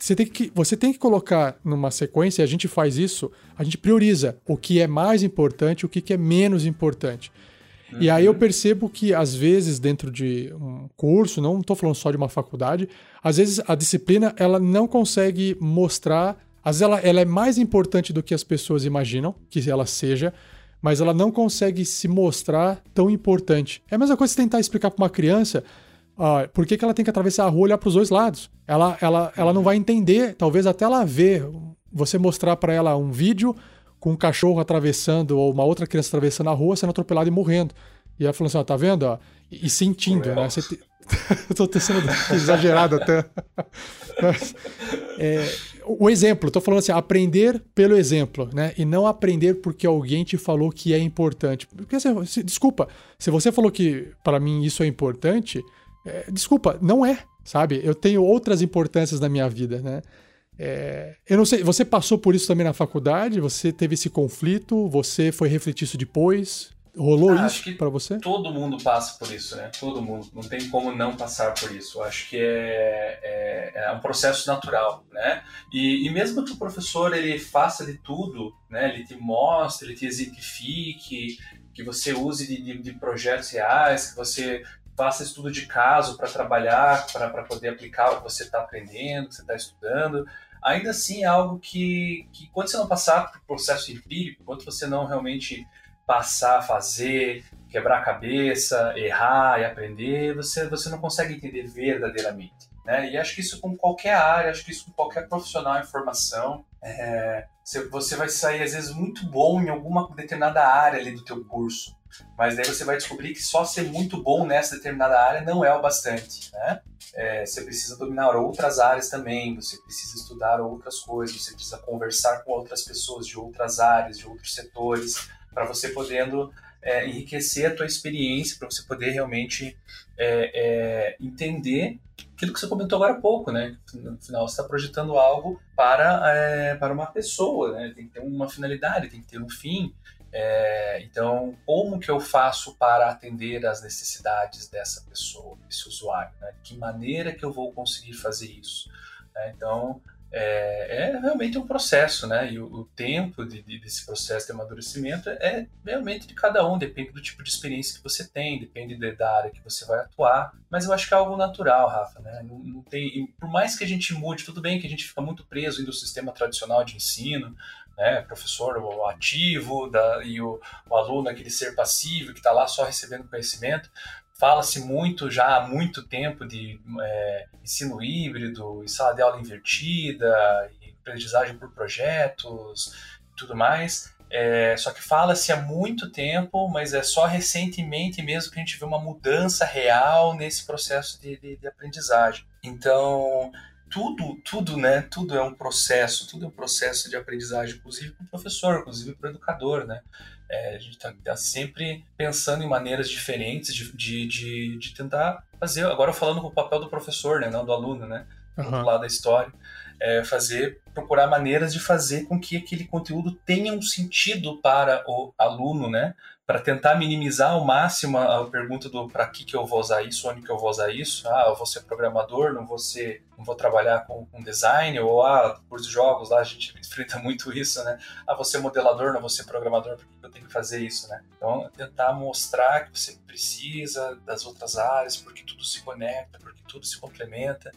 Você tem, que, você tem que colocar numa sequência, a gente faz isso, a gente prioriza o que é mais importante, o que, que é menos importante. Uhum. E aí eu uhum. percebo que, às vezes, dentro de um curso, não estou falando só de uma faculdade, às vezes a disciplina ela não consegue mostrar, às vezes ela, ela é mais importante do que as pessoas imaginam que ela seja, mas ela não consegue se mostrar tão importante. É a mesma coisa que você tentar explicar para uma criança uh, por que, que ela tem que atravessar a rua e olhar para os dois lados. Ela, ela, ela não vai entender, talvez até ela ver, você mostrar para ela um vídeo com um cachorro atravessando ou uma outra criança atravessando a rua, sendo atropelada e morrendo. E ela falou assim: ó, tá vendo? E, e sentindo, né? Você, Estou sendo exagerado até. Mas, é, o exemplo, estou falando assim, aprender pelo exemplo, né? E não aprender porque alguém te falou que é importante. Porque, se, desculpa, se você falou que para mim isso é importante, é, desculpa, não é, sabe? Eu tenho outras importâncias na minha vida, né? É, eu não sei, você passou por isso também na faculdade? Você teve esse conflito? Você foi refletir isso depois? Rolou ah, isso para você? Todo mundo passa por isso, né? Todo mundo. Não tem como não passar por isso. Eu acho que é, é, é, um processo natural, né? E, e, mesmo que o professor ele faça de tudo, né? Ele te mostre, ele te exemplifique, que você use de, de, de projetos reais, que você faça estudo de caso para trabalhar, para poder aplicar o que você está aprendendo, que você está estudando. Ainda assim é algo que, que, quando você não passar por processo empírico, quando você não realmente passar a fazer, quebrar a cabeça, errar e aprender, você, você não consegue entender verdadeiramente. Né? E acho que isso com qualquer área, acho que isso com qualquer profissional em formação, é, você vai sair às vezes muito bom em alguma determinada área ali do teu curso, mas daí você vai descobrir que só ser muito bom nessa determinada área não é o bastante, né? É, você precisa dominar outras áreas também, você precisa estudar outras coisas, você precisa conversar com outras pessoas de outras áreas, de outros setores, para você podendo é, enriquecer a tua experiência, para você poder realmente é, é, entender aquilo que você comentou agora há pouco, né? No final, você está projetando algo para, é, para uma pessoa, né? Tem que ter uma finalidade, tem que ter um fim. É, então, como que eu faço para atender às necessidades dessa pessoa, desse usuário? Né? Que maneira que eu vou conseguir fazer isso? Né? Então, é, é, realmente um processo, né? E o, o tempo de, de, desse processo de amadurecimento é realmente de cada um, depende do tipo de experiência que você tem, depende de, da área que você vai atuar. Mas eu acho que é algo natural, Rafa, né? Não, não tem, por mais que a gente mude, tudo bem que a gente fica muito preso no sistema tradicional de ensino, né? Professor ativo da, e o, o aluno aquele ser passivo que está lá só recebendo conhecimento. Fala-se muito já há muito tempo de é, ensino híbrido, sala de aula invertida, aprendizagem por projetos e tudo mais. É, só que fala-se há muito tempo, mas é só recentemente mesmo que a gente vê uma mudança real nesse processo de, de, de aprendizagem. Então, tudo, tudo, né? Tudo é um processo, tudo é um processo de aprendizagem, inclusive para o professor, inclusive para o educador, né? É, a gente está tá sempre pensando em maneiras diferentes de, de, de, de, tentar fazer. Agora falando com o papel do professor, né? Não do aluno, né? Do uhum. lado da história. É fazer, procurar maneiras de fazer com que aquele conteúdo tenha um sentido para o aluno, né? Para tentar minimizar ao máximo a, pergunta do para que, que eu vou usar isso, onde que eu vou usar isso. Ah, eu vou ser programador, não vou ser, não vou trabalhar com, com design, ou ah, por jogos lá a gente enfrenta muito isso, né? Ah, vou ser modelador, não vou ser programador, por que eu tenho que fazer isso, né? Então, tentar mostrar que você precisa das outras áreas, porque tudo se conecta, porque tudo se complementa.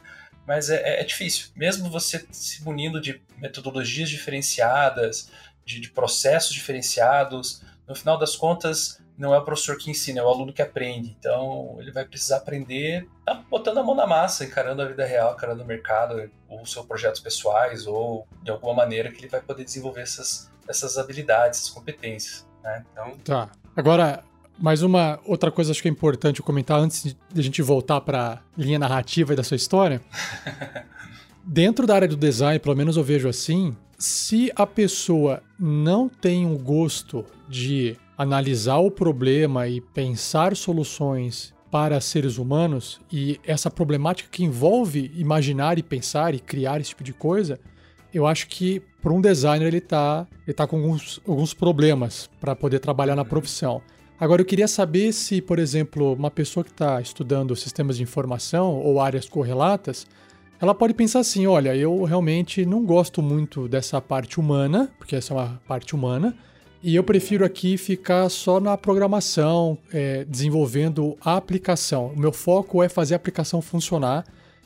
Mas é, é, é difícil, mesmo você se munindo de metodologias diferenciadas, de, de processos diferenciados, no final das contas, não é o professor que ensina, é o aluno que aprende. Então, ele vai precisar aprender tá botando a mão na massa, encarando a vida real, encarando o mercado, ou seus projetos pessoais, ou de alguma maneira que ele vai poder desenvolver essas, essas habilidades, essas competências. Né? Então... Tá. Agora, mais uma outra coisa acho que é importante eu comentar antes de a gente voltar para a linha narrativa da sua história. Dentro da área do design, pelo menos eu vejo assim, se a pessoa não tem o gosto de analisar o problema e pensar soluções para seres humanos e essa problemática que envolve imaginar e pensar e criar esse tipo de coisa, eu acho que para um designer ele está ele tá com alguns, alguns problemas para poder trabalhar na profissão. Agora eu queria saber se, por exemplo, uma pessoa que está estudando sistemas de informação ou áreas correlatas, ela pode pensar assim: olha, eu realmente não gosto muito dessa parte humana, porque essa é uma parte humana, e eu prefiro aqui ficar só na programação, é, desenvolvendo a aplicação. O meu foco é fazer a aplicação funcionar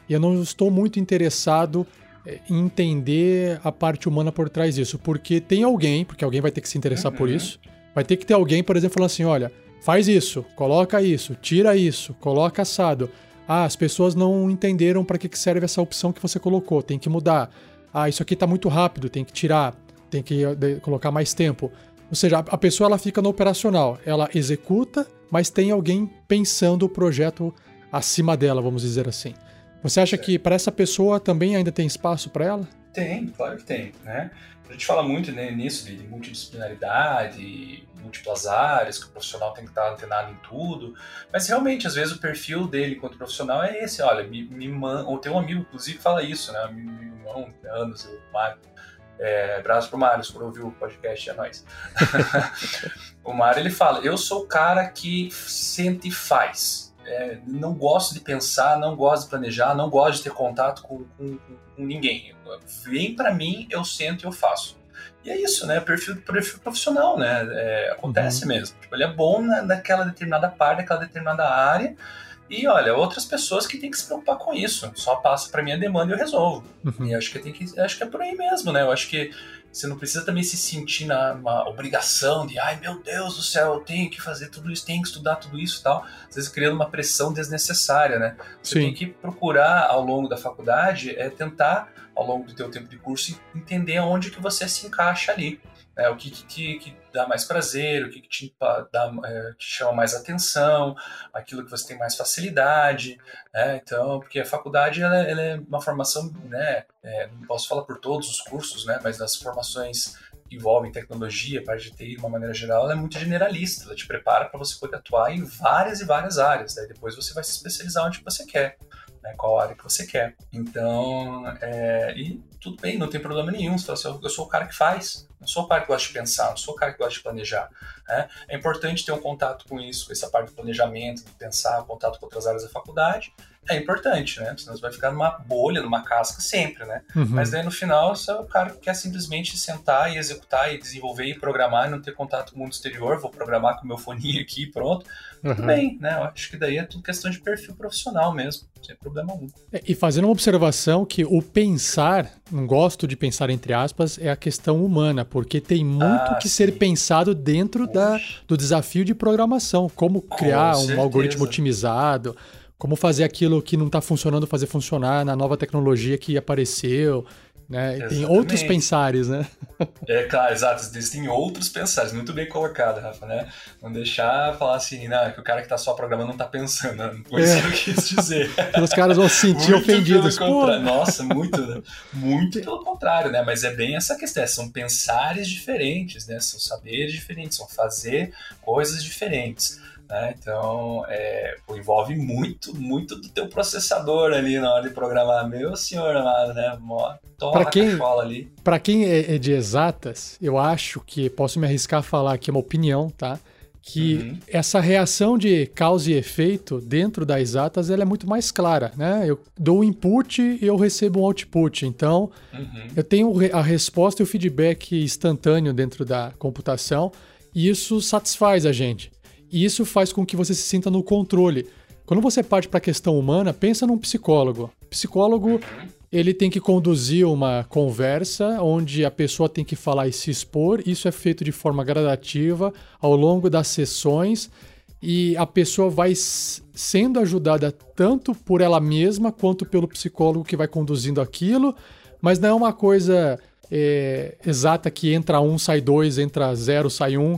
e eu não estou muito interessado é, em entender a parte humana por trás disso, porque tem alguém, porque alguém vai ter que se interessar uhum. por isso, vai ter que ter alguém, por exemplo, falando assim: olha, faz isso, coloca isso, tira isso, coloca assado. Ah, as pessoas não entenderam para que serve essa opção que você colocou, tem que mudar. Ah, isso aqui está muito rápido, tem que tirar, tem que eh, colocar mais tempo. Ou seja, a pessoa ela fica no operacional, ela executa, mas tem alguém pensando o projeto acima dela, vamos dizer assim. Você acha que para essa pessoa também ainda tem espaço para ela? Tem, claro que tem, né? A gente fala muito né, nisso de multidisciplinaridade, múltiplas áreas, que o profissional tem que estar antenado em tudo, mas realmente, às vezes, o perfil dele quanto profissional é esse, olha, me, me ou tem um amigo, inclusive, que fala isso, né, meu irmão, anos, o Mário, é, abraço pro Mário, se for ouvir o podcast, é nóis. o Mário, ele fala, eu sou o cara que sente e faz, é, não gosto de pensar, não gosto de planejar, não gosto de ter contato com, com, com ninguém. Vem para mim, eu sento e eu faço. E é isso, né? Perfil, perfil profissional, né? É, acontece uhum. mesmo. Tipo, ele é bom na, naquela determinada parte, naquela determinada área. E olha, outras pessoas que têm que se preocupar com isso. Só passa para mim a demanda e eu resolvo. Uhum. E acho que tem que, acho que é por aí mesmo, né? Eu acho que você não precisa também se sentir na uma obrigação de, ai meu Deus do céu, eu tenho que fazer tudo isso, tenho que estudar tudo isso e tal. Às vezes criando uma pressão desnecessária, né? Você Sim. tem que procurar ao longo da faculdade é tentar ao longo do teu tempo de curso entender aonde que você se encaixa ali. Né? O que, que, que, dá mais prazer, o que, que te, dá, é, te chama mais atenção, aquilo que você tem mais facilidade. Né? Então, porque a faculdade ela, ela é uma formação, né? É, não posso falar por todos os cursos, né? mas nas formações que envolvem tecnologia, parte de TI de uma maneira geral, ela é muito generalista, ela te prepara para você poder atuar em várias e várias áreas, daí depois você vai se especializar onde você quer, né, qual área que você quer. Então, é, e tudo bem, não tem problema nenhum, você fala assim, eu sou o cara que faz, não sou o cara que gosta de pensar, não sou o cara que gosta de planejar. Né? É importante ter um contato com isso, com essa parte do planejamento, de pensar, contato com outras áreas da faculdade. É importante, né? Senão você vai ficar numa bolha, numa casca sempre, né? Uhum. Mas daí no final você é o cara que quer simplesmente sentar e executar e desenvolver e programar e não ter contato com o mundo exterior, vou programar com o meu foninho aqui e pronto. Uhum. Tudo bem, né? Eu acho que daí é tudo questão de perfil profissional mesmo, sem problema algum. É, e fazendo uma observação que o pensar, não gosto de pensar entre aspas, é a questão humana, porque tem muito ah, que sim. ser pensado dentro da, do desafio de programação, como criar um algoritmo otimizado, como fazer aquilo que não está funcionando fazer funcionar na nova tecnologia que apareceu. Né? Tem outros pensares, né? É claro, exato. Existem outros pensares. Muito bem colocado, Rafa, né? Não deixar falar assim, não, que o cara que está só programando não está pensando. Não foi isso que eu quis dizer. Os caras vão se sentir ofendidos. Nossa, muito, muito pelo contrário, né? Mas é bem essa questão. São pensares diferentes, né? São saberes diferentes, são fazer coisas diferentes. Né? Então, é, envolve muito, muito do teu processador ali na hora de programar. Meu senhor amado, né? Para quem, ali. Pra quem é, é de exatas, eu acho que, posso me arriscar a falar aqui uma opinião, tá? que uhum. essa reação de causa e efeito dentro das exatas ela é muito mais clara, né? Eu dou um input e eu recebo um output. Então, uhum. eu tenho a resposta e o feedback instantâneo dentro da computação e isso satisfaz a gente. E isso faz com que você se sinta no controle. Quando você parte para a questão humana, pensa num psicólogo. psicólogo, ele tem que conduzir uma conversa onde a pessoa tem que falar e se expor. Isso é feito de forma gradativa ao longo das sessões e a pessoa vai sendo ajudada tanto por ela mesma quanto pelo psicólogo que vai conduzindo aquilo, mas não é uma coisa é, exata que entra um, sai dois, entra zero, sai um.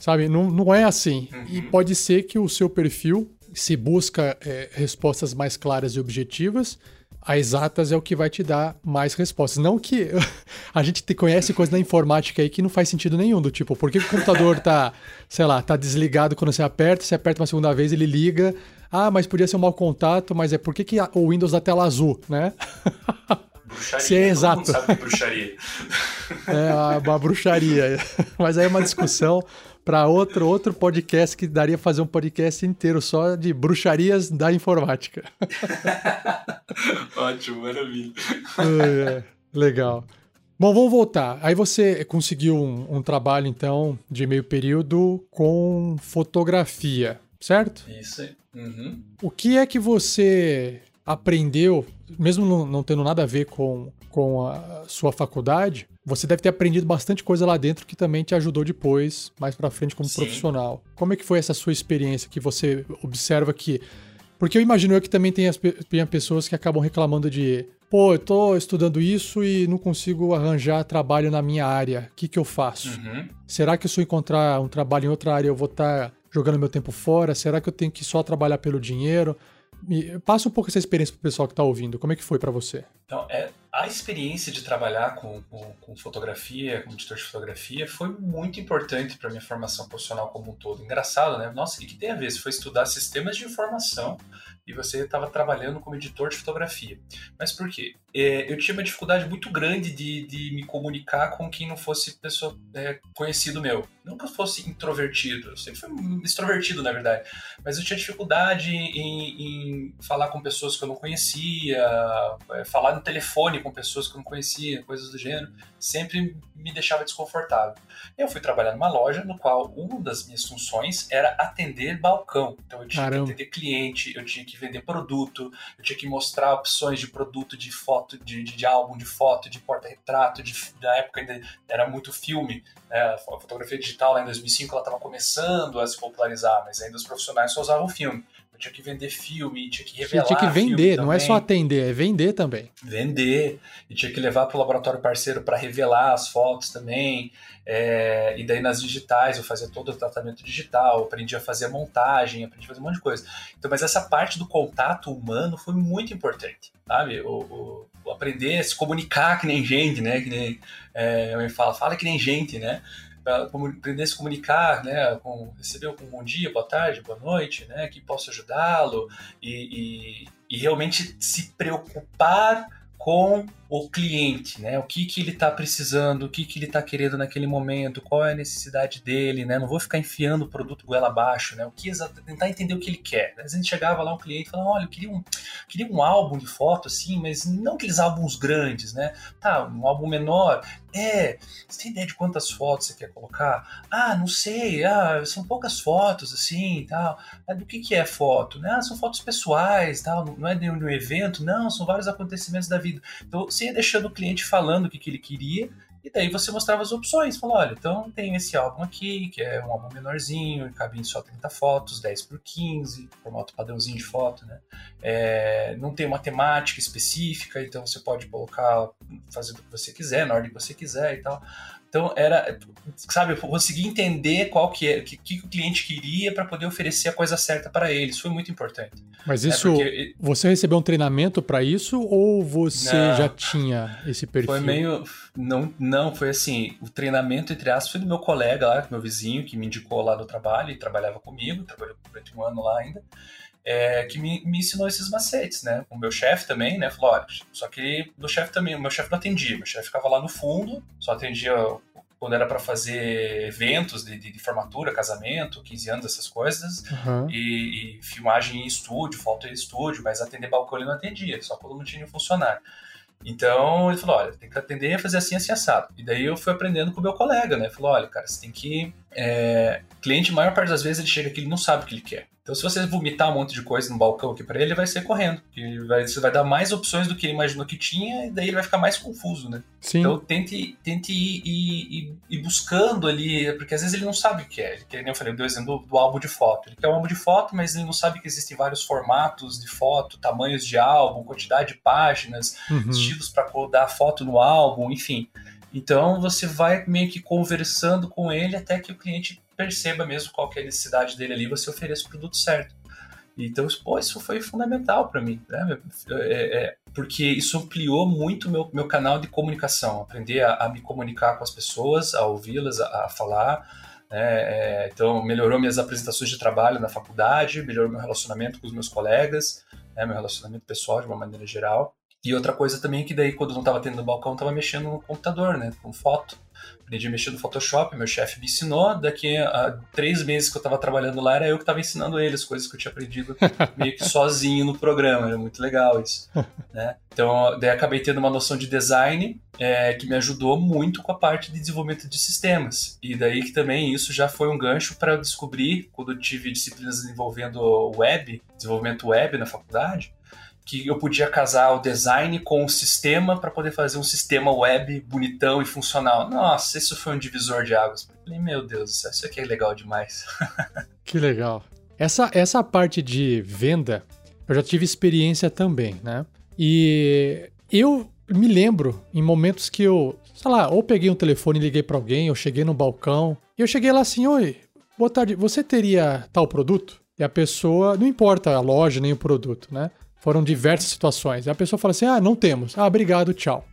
Sabe? Não, não é assim. Uhum. E pode ser que o seu perfil, se busca é, respostas mais claras e objetivas, a exatas é o que vai te dar mais respostas. Não que a gente te conhece coisa na informática aí que não faz sentido nenhum, do tipo, por que, que o computador tá, sei lá, tá desligado quando você aperta, você aperta uma segunda vez, ele liga. Ah, mas podia ser um mau contato, mas é por que, que o Windows dá tela azul, né? Bruxaria. Se é exato. Todo mundo sabe que é bruxaria. É uma bruxaria. Mas aí é uma discussão para outro, outro podcast que daria fazer um podcast inteiro só de bruxarias da informática. Ótimo, maravilha. É, legal. Bom, vamos voltar. Aí você conseguiu um, um, trabalho, então, de meio período com fotografia, certo? Isso aí. Uhum. O que é que você aprendeu, mesmo não, tendo nada a ver com, com a sua faculdade, você deve ter aprendido bastante coisa lá dentro que também te ajudou depois, mais para frente como Sim. profissional. Como é que foi essa sua experiência que você observa que porque eu imagino que também tem, as, tem pessoas que acabam reclamando de pô, eu tô estudando isso e não consigo arranjar trabalho na minha área. O que, que eu faço? Uhum. Será que se eu encontrar um trabalho em outra área eu vou estar tá jogando meu tempo fora? Será que eu tenho que só trabalhar pelo dinheiro? Me, passa um pouco essa experiência pro pessoal que tá ouvindo. Como é que foi para você? Então, é, a experiência de trabalhar com, com, com, fotografia, como editor de fotografia, foi muito importante para minha formação profissional como um todo. Engraçado, né? Nossa, o que, que tem a ver? Você foi estudar sistemas de informação e você estava trabalhando como editor de fotografia. Mas por quê? É, eu tinha uma dificuldade muito grande de, de me comunicar com quem não fosse pessoa é, conhecido meu. Não que eu fosse introvertido, eu sempre fui extrovertido, na verdade. Mas eu tinha dificuldade em, em falar com pessoas que eu não conhecia, é, falar no telefone com pessoas que eu não conhecia, coisas do gênero. Sempre me deixava desconfortável. Eu fui trabalhar numa loja no qual uma das minhas funções era atender balcão. Então eu tinha Caramba. que atender cliente, eu tinha que vender produto, eu tinha que mostrar opções de produto, de foto, de, de, de álbum, de foto, de porta-retrato, da época ainda era muito filme, né? a fotografia digital lá em 2005 ela estava começando a se popularizar, mas ainda os profissionais só usavam filme. Tinha que vender filme, tinha que revelar. Tinha que vender, não é só atender, é vender também. Vender. E tinha que levar para o laboratório parceiro para revelar as fotos também. É, e daí nas digitais eu fazia todo o tratamento digital, aprendi a fazer a montagem, aprendi a fazer um monte de coisa. Então, mas essa parte do contato humano foi muito importante, sabe? O, o, o aprender a se comunicar que nem gente, né? Que nem é, eu falo, fala que nem gente, né? Para aprender a se comunicar, né, com, receber um bom dia, boa tarde, boa noite, né, que posso ajudá-lo e, e, e realmente se preocupar com o cliente, né? O que, que ele está precisando, o que, que ele está querendo naquele momento, qual é a necessidade dele, né? Não vou ficar enfiando o produto goela abaixo, né? O que tentar entender o que ele quer. Às vezes chegava lá um cliente falava, olha, eu queria um, queria um álbum de foto assim, mas não aqueles álbuns grandes, né? Tá, um álbum menor. É, você tem ideia de quantas fotos você quer colocar? Ah, não sei, ah, são poucas fotos assim, tal. Do que que é foto? Né? Ah, são fotos pessoais, tal. Não é de um evento, não, são vários acontecimentos da vida. Então você ia deixando o cliente falando o que, que ele queria, e daí você mostrava as opções. Falou, olha, então tem esse álbum aqui, que é um álbum menorzinho, cabe em só 30 fotos, 10 por 15, formato padrãozinho de foto, né? É, não tem uma temática específica, então você pode colocar, fazer o que você quiser, na ordem que você quiser e tal. Então era, sabe, eu consegui entender qual que é, o que, que o cliente queria para poder oferecer a coisa certa para eles. Foi muito importante. Mas né, isso, é porque... você recebeu um treinamento para isso ou você não, já tinha esse perfil? Foi meio, não, não, foi assim, o treinamento entre aspas foi do meu colega lá, meu vizinho que me indicou lá do trabalho e trabalhava comigo, trabalhou durante um ano lá ainda. É, que me, me, ensinou esses macetes, né? O meu chefe também, né? Falou, olha, só que o chefe também, o meu chefe não atendia, meu chefe ficava lá no fundo, só atendia quando era para fazer eventos de, de, de, formatura, casamento, 15 anos, essas coisas, uhum. e, e, filmagem em estúdio, foto em estúdio, mas atender balcão ele não atendia, só quando não tinha funcionário. Então ele falou: olha, tem que atender e fazer assim, assim, assado. E daí eu fui aprendendo com o meu colega, né? Falou: olha, cara, você tem que. É... Cliente, a maior parte das vezes, ele chega aqui, ele não sabe o que ele quer. Então, se você vomitar um monte de coisa no balcão aqui para ele, ele vai ser correndo. Ele vai, você vai dar mais opções do que ele imaginou que tinha, e daí ele vai ficar mais confuso, né? Sim. Então, tente, tente ir, ir, ir, buscando ali, porque às vezes ele não sabe o que é. Ele, que nem eu falei, eu dei o exemplo do, do, álbum de foto. Ele quer um álbum de foto, mas ele não sabe que existem vários formatos de foto, tamanhos de álbum, quantidade de páginas, uhum. estilos para dar foto no álbum, enfim. Então, você vai meio que conversando com ele até que o cliente perceba mesmo qual que é a necessidade dele ali, você ofereça o produto certo. Então, pô, isso foi fundamental para mim, né? É, é, porque isso ampliou muito meu meu canal de comunicação, aprender a, a me comunicar com as pessoas, a ouvi-las, a, a, falar. Né? É, então, melhorou minhas apresentações de trabalho na faculdade, melhorou meu relacionamento com os meus colegas, né? meu relacionamento pessoal de uma maneira geral. E outra coisa também é que daí, quando não estava tendo no balcão, estava mexendo no computador, né? Com foto. Aprendi a mexer no Photoshop, meu chefe me ensinou. Daqui a três meses que eu estava trabalhando lá, era eu que estava ensinando ele as coisas que eu tinha aprendido meio que sozinho no programa. Era muito legal isso. Né? Então, daí acabei tendo uma noção de design é, que me ajudou muito com a parte de desenvolvimento de sistemas. E daí que também isso já foi um gancho para eu descobrir, quando eu tive disciplinas envolvendo web, desenvolvimento web na faculdade, que eu podia casar o design com o sistema para poder fazer um sistema web bonitão e funcional. Nossa, isso foi um divisor de águas. Falei, meu Deus, isso aqui é legal demais. que legal. Essa, essa parte de venda, eu já tive experiência também, né? E eu me lembro em momentos que eu, sei lá, ou peguei um telefone e liguei para alguém, ou cheguei no balcão, e eu cheguei lá assim, oi, boa tarde, você teria tal produto? e a pessoa, não importa a loja nem o produto, né? Foram diversas situações. E a pessoa fala assim: ah, não temos. Ah, obrigado, tchau.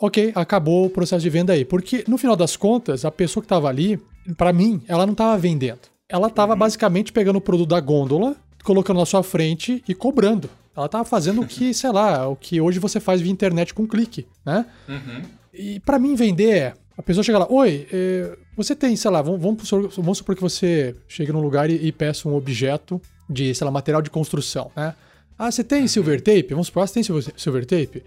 Ok, acabou o processo de venda aí. Porque no final das contas, a pessoa que estava ali, para mim, ela não estava vendendo. Ela estava uhum. basicamente pegando o produto da gôndola, colocando na sua frente e cobrando. Ela estava fazendo o que, sei lá, o que hoje você faz via internet com clique, né? Uhum. E para mim vender é, a pessoa chega lá, oi, eh, você tem, sei lá, vamos, vamos, vamos supor que você chega num lugar e, e peça um objeto de, sei lá, material de construção, né? Ah, você tem silver tape? Vamos supor, ah, você tem silver tape?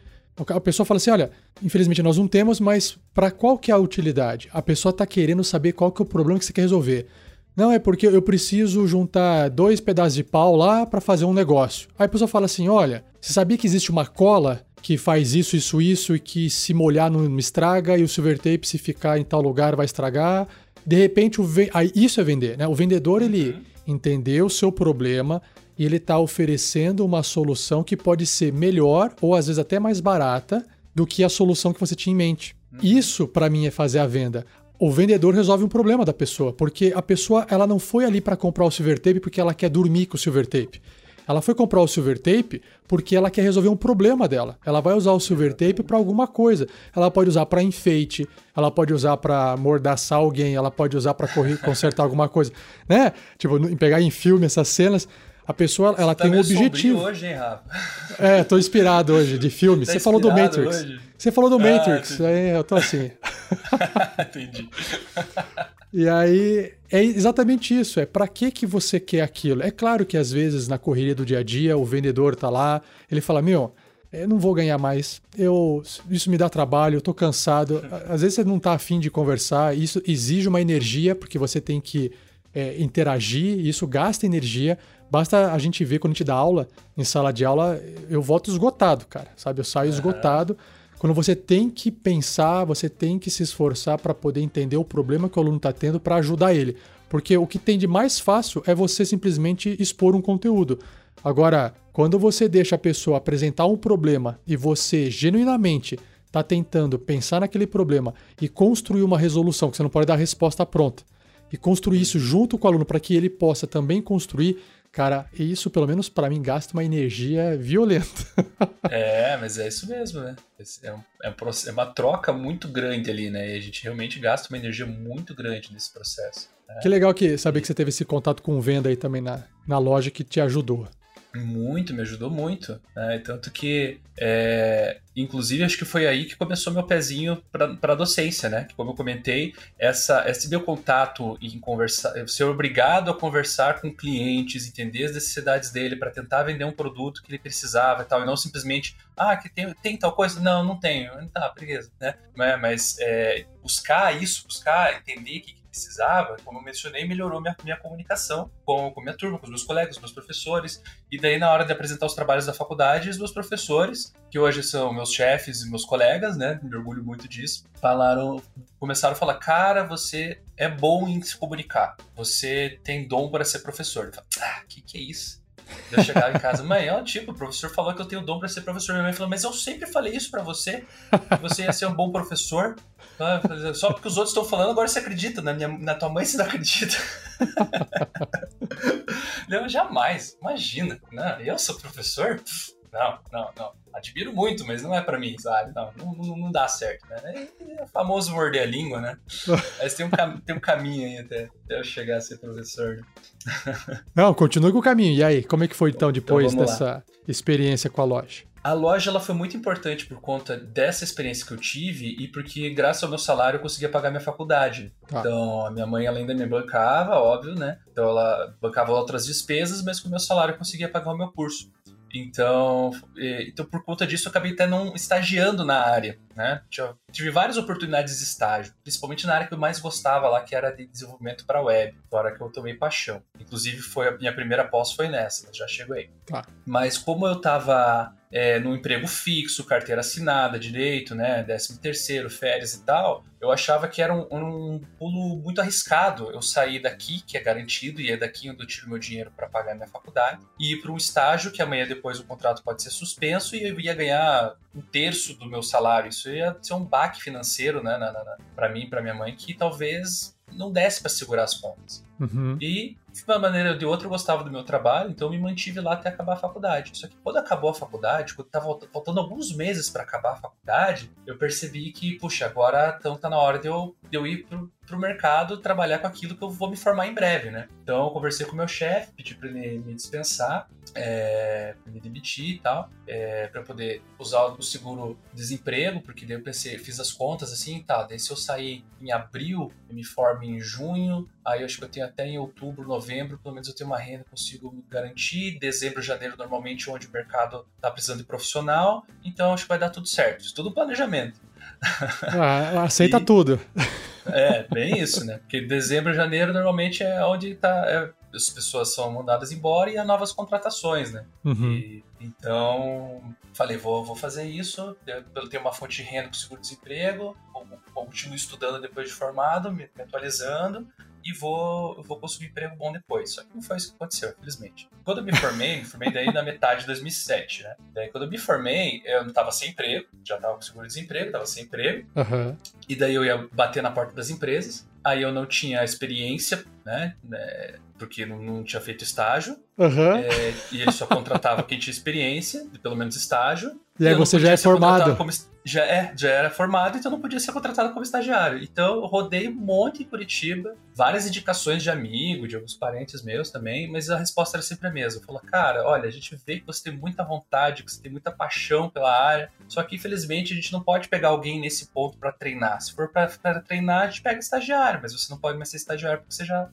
A pessoa fala assim, olha, infelizmente nós não temos, mas para qual que é a utilidade? A pessoa está querendo saber qual que é o problema que você quer resolver. Não, é porque eu preciso juntar dois pedaços de pau lá para fazer um negócio. Aí a pessoa fala assim, olha, você sabia que existe uma cola que faz isso, isso, isso e que se molhar não estraga e o silver tape se ficar em tal lugar vai estragar? De repente, o ve... Isso é vender, né? O vendedor, ele uhum. entendeu o seu problema, e ele está oferecendo uma solução que pode ser melhor ou às vezes até mais barata do que a solução que você tinha em mente. Uhum. Isso, para mim, é fazer a venda. O vendedor resolve um problema da pessoa, porque a pessoa ela não foi ali para comprar o silver tape porque ela quer dormir com o silver tape. Ela foi comprar o silver tape porque ela quer resolver um problema dela. Ela vai usar o silver tape para alguma coisa. Ela pode usar para enfeite, ela pode usar para mordaçar alguém, ela pode usar para consertar alguma coisa, né? Tipo, pegar em filme essas cenas. A pessoa, ela tá tem um objetivo. hoje, hein, Rafa? É, tô inspirado hoje de filme. Tá Você falou do Matrix. Hoje? Você falou do ah, Matrix. Aí eu tô assim. entendi. E aí é exatamente isso, é para que que você quer aquilo? É claro que às vezes na correria do dia a dia o vendedor tá lá, ele fala: "Meu, eu não vou ganhar mais. Eu isso me dá trabalho, eu tô cansado". Às vezes você não tá afim de conversar, isso exige uma energia porque você tem que é, interagir, isso gasta energia. Basta a gente ver quando a gente dá aula, em sala de aula, eu volto esgotado, cara, sabe? Eu saio uhum. esgotado. Quando você tem que pensar, você tem que se esforçar para poder entender o problema que o aluno está tendo para ajudar ele. Porque o que tem de mais fácil é você simplesmente expor um conteúdo. Agora, quando você deixa a pessoa apresentar um problema e você genuinamente está tentando pensar naquele problema e construir uma resolução, que você não pode dar a resposta pronta, e construir isso junto com o aluno para que ele possa também construir, Cara, isso pelo menos para mim gasta uma energia violenta. é, mas é isso mesmo, né? É, um, é, um, é, uma troca muito grande ali, né? E a gente realmente gasta uma energia muito grande nesse processo. Né? Que legal que saber que você teve esse contato com venda aí também na, na loja que te ajudou. Muito, me ajudou muito. Né? Tanto que, é, inclusive, acho que foi aí que começou meu pezinho para a docência, né? Que, como eu comentei, essa, esse meu contato em conversar, ser obrigado a conversar com clientes, entender as necessidades dele para tentar vender um produto que ele precisava e tal, e não simplesmente, ah, que tem, tem tal coisa? Não, não tenho. Tá, beleza, né? Mas é, buscar isso, buscar entender que precisava, como eu mencionei, melhorou minha, minha comunicação com, com minha turma, com os meus colegas, os meus professores. E daí, na hora de apresentar os trabalhos da faculdade, os meus professores, que hoje são meus chefes e meus colegas, né? Me orgulho muito disso, falaram, começaram a falar: cara, você é bom em se comunicar, você tem dom para ser professor. Eu falei, ah, que que é isso? Eu chegava em casa, mãe, tipo, o professor falou que eu tenho dom para ser professor. Minha mãe falou, mas eu sempre falei isso para você, que você ia ser um bom professor. Ah, só porque os outros estão falando, agora você acredita. Na, minha, na tua mãe você não acredita. não, jamais. Imagina. Não, eu sou professor? Não, não, não. Admiro muito, mas não é para mim, sabe? Não, não, não, dá certo, né? É o famoso morder a língua, né? Mas tem um, tem um caminho aí até, até eu chegar a ser professor. Né? Não, continue com o caminho. E aí, como é que foi então, então depois então, dessa lá. experiência com a loja? A loja ela foi muito importante por conta dessa experiência que eu tive e porque, graças ao meu salário, eu conseguia pagar minha faculdade. Ah. Então, a minha mãe, além da me bancava, óbvio, né? Então, ela bancava outras despesas, mas com o meu salário eu conseguia pagar o meu curso. Então, então, por conta disso, eu acabei até não estagiando na área, né? Tive várias oportunidades de estágio, principalmente na área que eu mais gostava lá, que era de desenvolvimento para web, hora que eu tomei paixão. Inclusive, foi a minha primeira pós foi nessa, mas já chego aí. Tá. Mas como eu estava é, no emprego fixo, carteira assinada, direito, né, décimo terceiro, férias e tal, eu achava que era um, um, pulo muito arriscado eu sair daqui, que é garantido, e é daqui onde eu tiro meu dinheiro para pagar minha faculdade, e ir para um estágio que amanhã depois o contrato pode ser suspenso e eu ia ganhar um terço do meu salário. Isso ia ser um baque financeiro, né, para mim, para minha mãe, que talvez não desse para segurar as pontas. Uhum. E, de uma maneira ou de outra, eu gostava do meu trabalho, então eu me mantive lá até acabar a faculdade. Só que quando acabou a faculdade, quando estava faltando alguns meses para acabar a faculdade, eu percebi que, puxa, agora então tá na hora de eu, de eu ir pro, pro mercado trabalhar com aquilo que eu vou me formar em breve, né? Então eu conversei com o meu chefe, pedi para ele me dispensar, é, me demitir e tal, é, para poder usar o seguro desemprego, porque daí eu pensei, fiz as contas assim, tá, daí se eu sair em abril, eu me formo em junho, aí eu acho que eu tenho até em outubro, novembro, pelo menos eu tenho uma renda, consigo me garantir, dezembro, janeiro, normalmente onde o mercado tá precisando de profissional, então acho que vai dar tudo certo, isso tudo planejamento. Ah, aceita e, tudo. É, bem isso, né? Porque dezembro, janeiro normalmente é onde tá, é, as pessoas são mandadas embora e há novas contratações, né? Uhum. E, então, falei, vou, vou fazer isso, eu tenho uma fonte de renda com seguro-desemprego, continuo estudando depois de formado, me atualizando, e vou, vou conseguir um emprego bom depois. Só que não foi isso que aconteceu, infelizmente. Quando eu me formei, me formei daí na metade de 2007, né? Daí quando eu me formei, eu não tava sem emprego, já tava com seguro-desemprego, tava sem emprego. Uhum. E daí eu ia bater na porta das empresas. Aí eu não tinha experiência, né? né porque não, não, tinha feito estágio. Uhum. É, e ele só contratava quem tinha experiência, pelo menos estágio. E aí você já é formado. Como, já, é, já era formado, então não podia ser contratado como estagiário. Então eu rodei um monte em Curitiba, várias indicações de amigo, de alguns parentes meus também, mas a resposta era sempre a mesma. Falou, cara, olha, a gente vê que você tem muita vontade, que você tem muita paixão pela área, só que infelizmente a gente não pode pegar alguém nesse ponto para treinar. Se for para treinar, a gente pega estagiário, mas você não pode mais ser estagiário porque você já,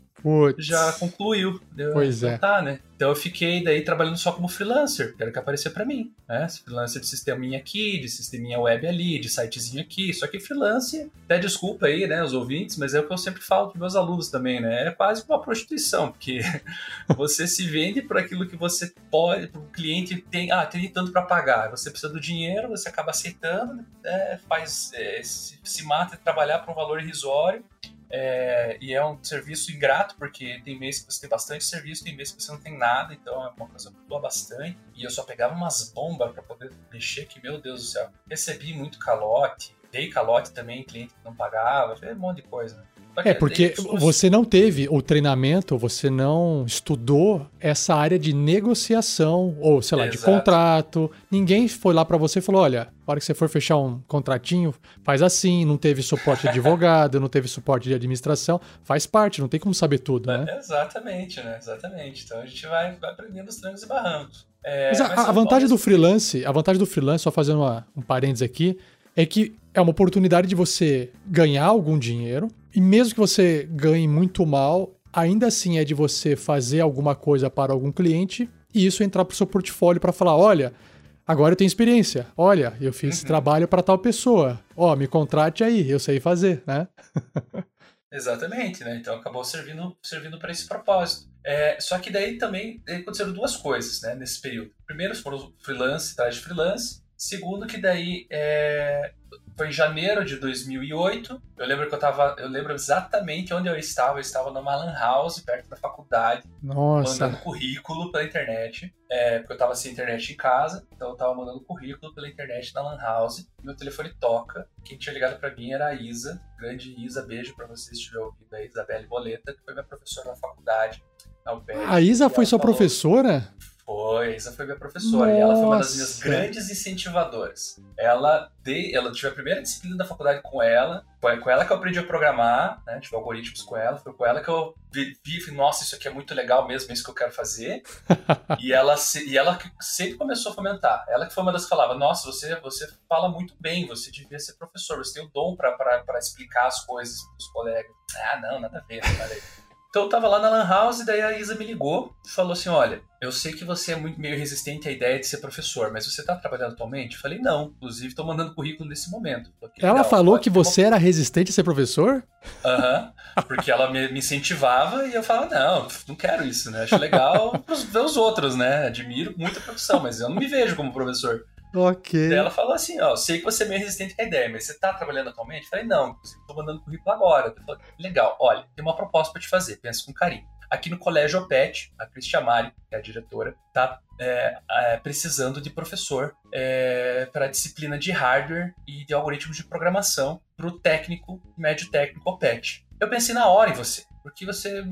já concluiu. Pois é. Tá, né? Então eu fiquei daí trabalhando só como freelancer, que era o que aparecia para mim, né? Freelancer de sisteminha aqui, de sisteminha web ali, de sitezinho aqui. Só que freelancer, até desculpa aí, né, os ouvintes, mas é o que eu sempre falo para meus alunos também, né? É quase uma prostituição, porque você se vende por aquilo que você pode, para o cliente tem, ah, tem tanto para pagar. Você precisa do dinheiro, você acaba aceitando, né? faz, é, se, se mata de trabalhar por um valor irrisório é, e é um serviço ingrato, porque tem meses que você tem bastante serviço, tem meses que você não tem nada, então é uma coisa doa bastante. E eu só pegava umas bombas para poder mexer, que, meu Deus do céu, recebi muito calote, dei calote também, cliente que não pagava, um monte de coisa. Né? É, porque você não teve o treinamento, você não estudou essa área de negociação, ou sei lá, Exato. de contrato. Ninguém foi lá para você e falou: olha, na hora que você for fechar um contratinho, faz assim. Não teve suporte de advogado, não teve suporte de administração. Faz parte, não tem como saber tudo, né? exatamente, né? Exatamente. Então a gente vai, vai aprendendo os trancos e barrancos. É, mas a, a vantagem do freelance, a vantagem do freelance, só fazendo uma, um parênteses aqui, é que é uma oportunidade de você ganhar algum dinheiro, e mesmo que você ganhe muito mal, ainda assim é de você fazer alguma coisa para algum cliente e isso entrar para o seu portfólio para falar: olha, agora eu tenho experiência, olha, eu fiz uhum. esse trabalho para tal pessoa, ó, me contrate aí, eu sei fazer, né? Exatamente, né? Então acabou servindo, servindo para esse propósito. É, só que daí também aconteceram duas coisas, né, nesse período. Primeiro foram freelance, atrás de freelance. Segundo que daí é, foi em janeiro de 2008. Eu lembro que eu tava. Eu lembro exatamente onde eu estava. Eu estava numa Lan House, perto da faculdade. Nossa. Mandando currículo pela internet. É, porque eu tava sem internet em casa. Então eu tava mandando currículo pela internet na Lan House. Meu telefone toca. Quem tinha ligado para mim era a Isa. Grande Isa, beijo para vocês se estiver ouvindo aí. Isabelle Boleta, que foi minha professora na faculdade. A Isa foi sua falou, professora? Foi, Isa foi minha professora. Nossa. E ela foi uma das minhas grandes incentivadoras. Ela, de, ela tive a primeira disciplina da faculdade com ela. Foi com ela que eu aprendi a programar, né? Tive algoritmos com ela. Foi com ela que eu vi e falei, nossa, isso aqui é muito legal mesmo, é isso que eu quero fazer. e, ela, e ela sempre começou a fomentar. Ela que foi uma das que falava, nossa, você, você fala muito bem, você devia ser professor, você tem o dom para explicar as coisas para os colegas. Ah, não, nada a ver, ver. Então eu tava lá na Lan House, daí a Isa me ligou e falou assim: Olha, eu sei que você é muito meio resistente à ideia de ser professor, mas você tá trabalhando atualmente? Eu falei: Não, inclusive tô mandando currículo nesse momento. Falei, ela falou que você era resistente a ser professor? Aham, porque ela me, me, incentivava e eu falava: Não, não quero isso, né? Acho legal ver os outros, né? Admiro muito a profissão, mas eu não me vejo como professor. Ok. Daí ela falou assim, ó, sei que você é meio resistente à ideia, mas você tá trabalhando atualmente? Eu falei, não, tô mandando currículo agora. Eu falei, legal, olha, tem uma proposta para te fazer, pensa com carinho. Aqui no Colégio OPET, a Cristian Mari, que é a diretora, tá é, é, precisando de professor é, para a disciplina de hardware e de algoritmos de programação para o técnico, médio técnico OPET. Eu pensei na hora em você, porque você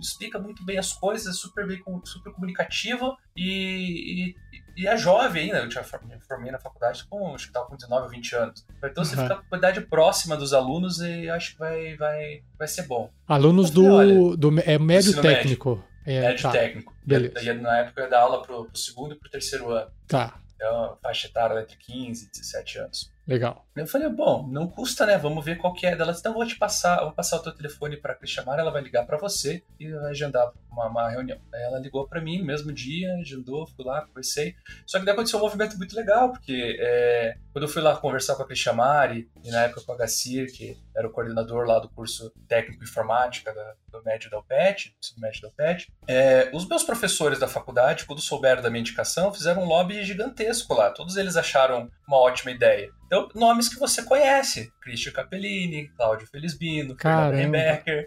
explica muito bem as coisas, super bem, super comunicativa e, e, e é jovem ainda. Eu tinha, me formei na faculdade com, acho que estava com 19 ou 20 anos. Então você uhum. fica com a idade próxima dos alunos e acho que vai, vai, vai ser bom. Alunos do, olha, do. É médio técnico. Médio, é, médio tá. técnico. Beleza. E, na época eu ia dar aula pro, pro segundo e pro terceiro ano. Tá. Então, faixa etária entre 15 e 17 anos. Legal. Eu falei, bom, não custa, né? Vamos ver qual que é. Ela disse, então vou te passar, vou passar o teu telefone para a chamar, ela vai ligar para você e vai agendar uma, uma reunião. Ela ligou para mim no mesmo dia, agendou, fui lá, conversei. Só que daí aconteceu um movimento muito legal, porque é, quando eu fui lá conversar com a Crishamari, e na época com a Gacir, que era o coordenador lá do curso técnico informática da, do médio da UPET, do médio da UPET, é, os meus professores da faculdade, quando souberam da minha indicação, fizeram um lobby gigantesco lá. Todos eles acharam uma ótima ideia. Então, nomes que você conhece. Christian Capellini, Cláudio Felisbino, Rembecker.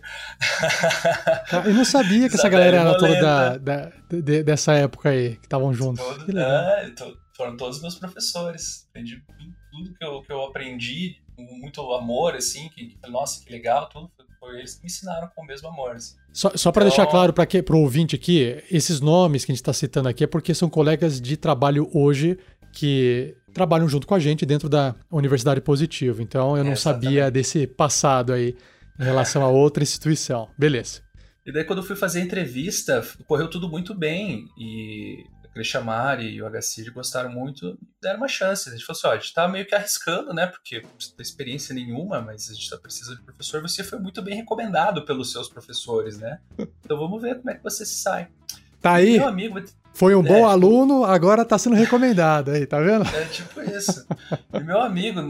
Eu não sabia que essa galera era toda da, da, de, dessa época aí, que estavam juntos. Todo, que é, foram todos meus professores. Aprendi tudo que eu, que eu aprendi, com muito amor, assim, que, nossa, que legal, tudo foi eles que me ensinaram com o mesmo amor. Assim. Só, só para então... deixar claro para o ouvinte aqui, esses nomes que a gente está citando aqui é porque são colegas de trabalho hoje que trabalham junto com a gente dentro da Universidade Positivo. Então eu não é, sabia desse passado aí em relação a outra instituição. Beleza. E daí quando eu fui fazer a entrevista, correu tudo muito bem. E a Crechamari e o HCID gostaram muito, deram uma chance. A gente falou assim, ó, a gente tá meio que arriscando, né? Porque não tem experiência nenhuma, mas a gente tá precisando de professor. Você foi muito bem recomendado pelos seus professores, né? Então vamos ver como é que você se sai. Tá aí. Meu amigo, foi um bom é, aluno, agora está sendo recomendado aí, tá vendo? É tipo isso. E meu amigo,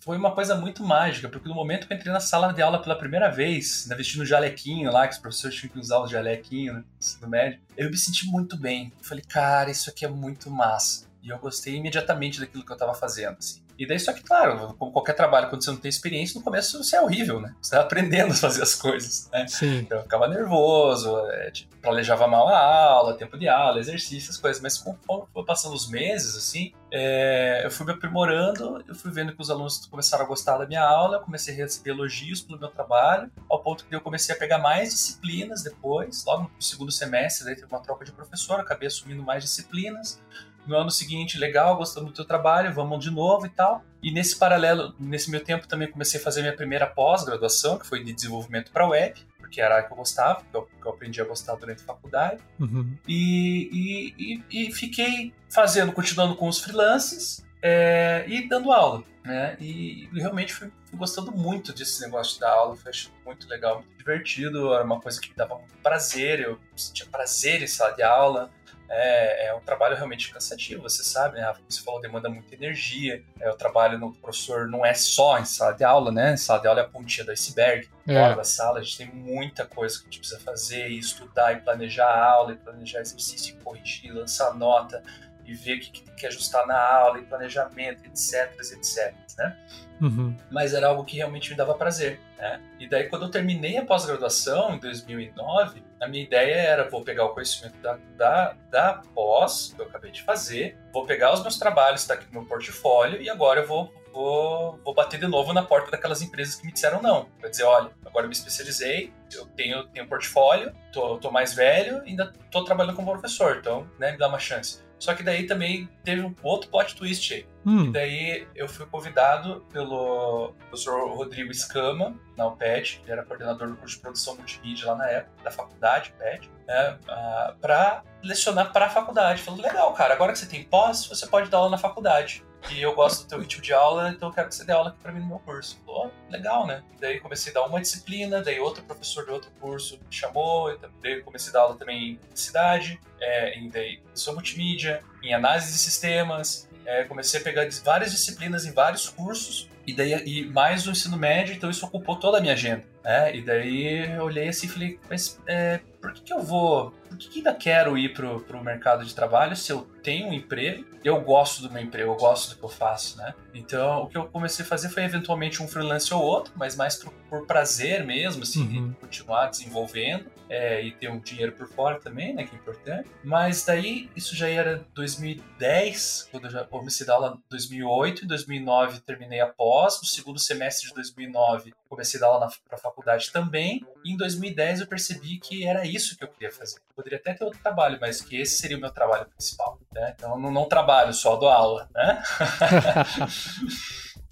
foi uma coisa muito mágica, porque no momento que eu entrei na sala de aula pela primeira vez, né, vestindo o jalequinho lá, que os professores tinham que usar o jalequinho né, no médio, eu me senti muito bem. Eu falei, cara, isso aqui é muito massa. E eu gostei imediatamente daquilo que eu estava fazendo, assim. E daí, só que, claro, como qualquer trabalho, quando você não tem experiência, no começo você é horrível, né? Você tá aprendendo a fazer as coisas, né? Sim. Então eu ficava nervoso, é, tipo, planejava mal a aula, tempo de aula, exercício, as coisas. Mas conforme foi passando os meses, assim, é, eu fui me aprimorando, eu fui vendo que os alunos começaram a gostar da minha aula, eu comecei a receber elogios pelo meu trabalho, ao ponto que eu comecei a pegar mais disciplinas depois, logo no segundo semestre, daí teve uma troca de professor, acabei assumindo mais disciplinas. No ano seguinte, legal, gostando do teu trabalho, vamos de novo e tal. E nesse paralelo, nesse meu tempo, também comecei a fazer minha primeira pós-graduação, que foi de desenvolvimento para web, porque era a que eu gostava, que eu, que eu aprendi a gostar durante a faculdade. Uhum. E, e, e, e, fiquei fazendo, continuando com os freelances é, e dando aula. Né? E, realmente fui, fui, gostando muito desse negócio de dar aula, foi muito legal, muito divertido, era uma coisa que me dava muito prazer, eu sentia prazer em sala de aula é, é um trabalho realmente cansativo, você sabe, né? Você falou, demanda muita energia. É, o trabalho no professor não é só em sala de aula, né? Em sala de aula é a pontinha do iceberg. É. Fora da sala, a gente tem muita coisa que a gente precisa fazer, e estudar, e planejar a aula, e planejar exercício, e corrigir, lançar nota, e ver o que tem que ajustar na aula, e planejamento, etc, etc, né? Uhum. Mas era algo que realmente me dava prazer, né? E daí, quando eu terminei a pós-graduação, em 2009, a minha ideia era, vou pegar o conhecimento da, da, da pós, que eu acabei de fazer, vou pegar os meus trabalhos, está aqui no meu portfólio, e agora eu vou, vou, vou bater de novo na porta daquelas empresas que me disseram não. Vai dizer, olha, agora eu me especializei, eu tenho, tenho portfólio, tô, tô mais velho, ainda tô trabalhando como professor, então, né, me dá uma chance. Só que daí também teve um outro plot twist aí. Hum. E daí eu fui convidado pelo professor Rodrigo Escama, na UPET, ele era coordenador do curso de produção multimídia lá na época, da faculdade UPET, né, uh, ah, para lecionar para a faculdade. Falou, legal, cara, agora que você tem pós, você pode dar aula na faculdade. E eu gosto do teu ritmo de aula, então eu quero que você dê aula aqui para mim no meu curso. Falou, legal, né? Daí comecei a dar uma disciplina, daí outro professor de outro curso me chamou, daí comecei a dar aula também em publicidade, é, em daí, multimídia, em análise de sistemas, é, comecei a pegar várias disciplinas em vários cursos e daí e mais o ensino médio, então isso ocupou toda a minha agenda. Né? E daí eu olhei assim e falei, mas é, por que, que eu vou. por que, que ainda quero ir pro, pro mercado de trabalho se eu tenho um emprego, eu gosto do meu emprego, eu gosto do que eu faço, né? Então, o que eu comecei a fazer foi eventualmente um freelance ou outro, mas mais por, por prazer mesmo, assim, uhum. continuar desenvolvendo é, e ter um dinheiro por fora também, né, que é importante. Mas daí, isso já era 2010, quando eu já comecei a dar aula em 2008, em 2009 terminei a pós, no segundo semestre de 2009 comecei a dar aula para a faculdade também, e em 2010 eu percebi que era isso que eu queria fazer. poderia até ter outro trabalho, mas que esse seria o meu trabalho principal, né? Então eu não, não trabalho, só dou aula, né?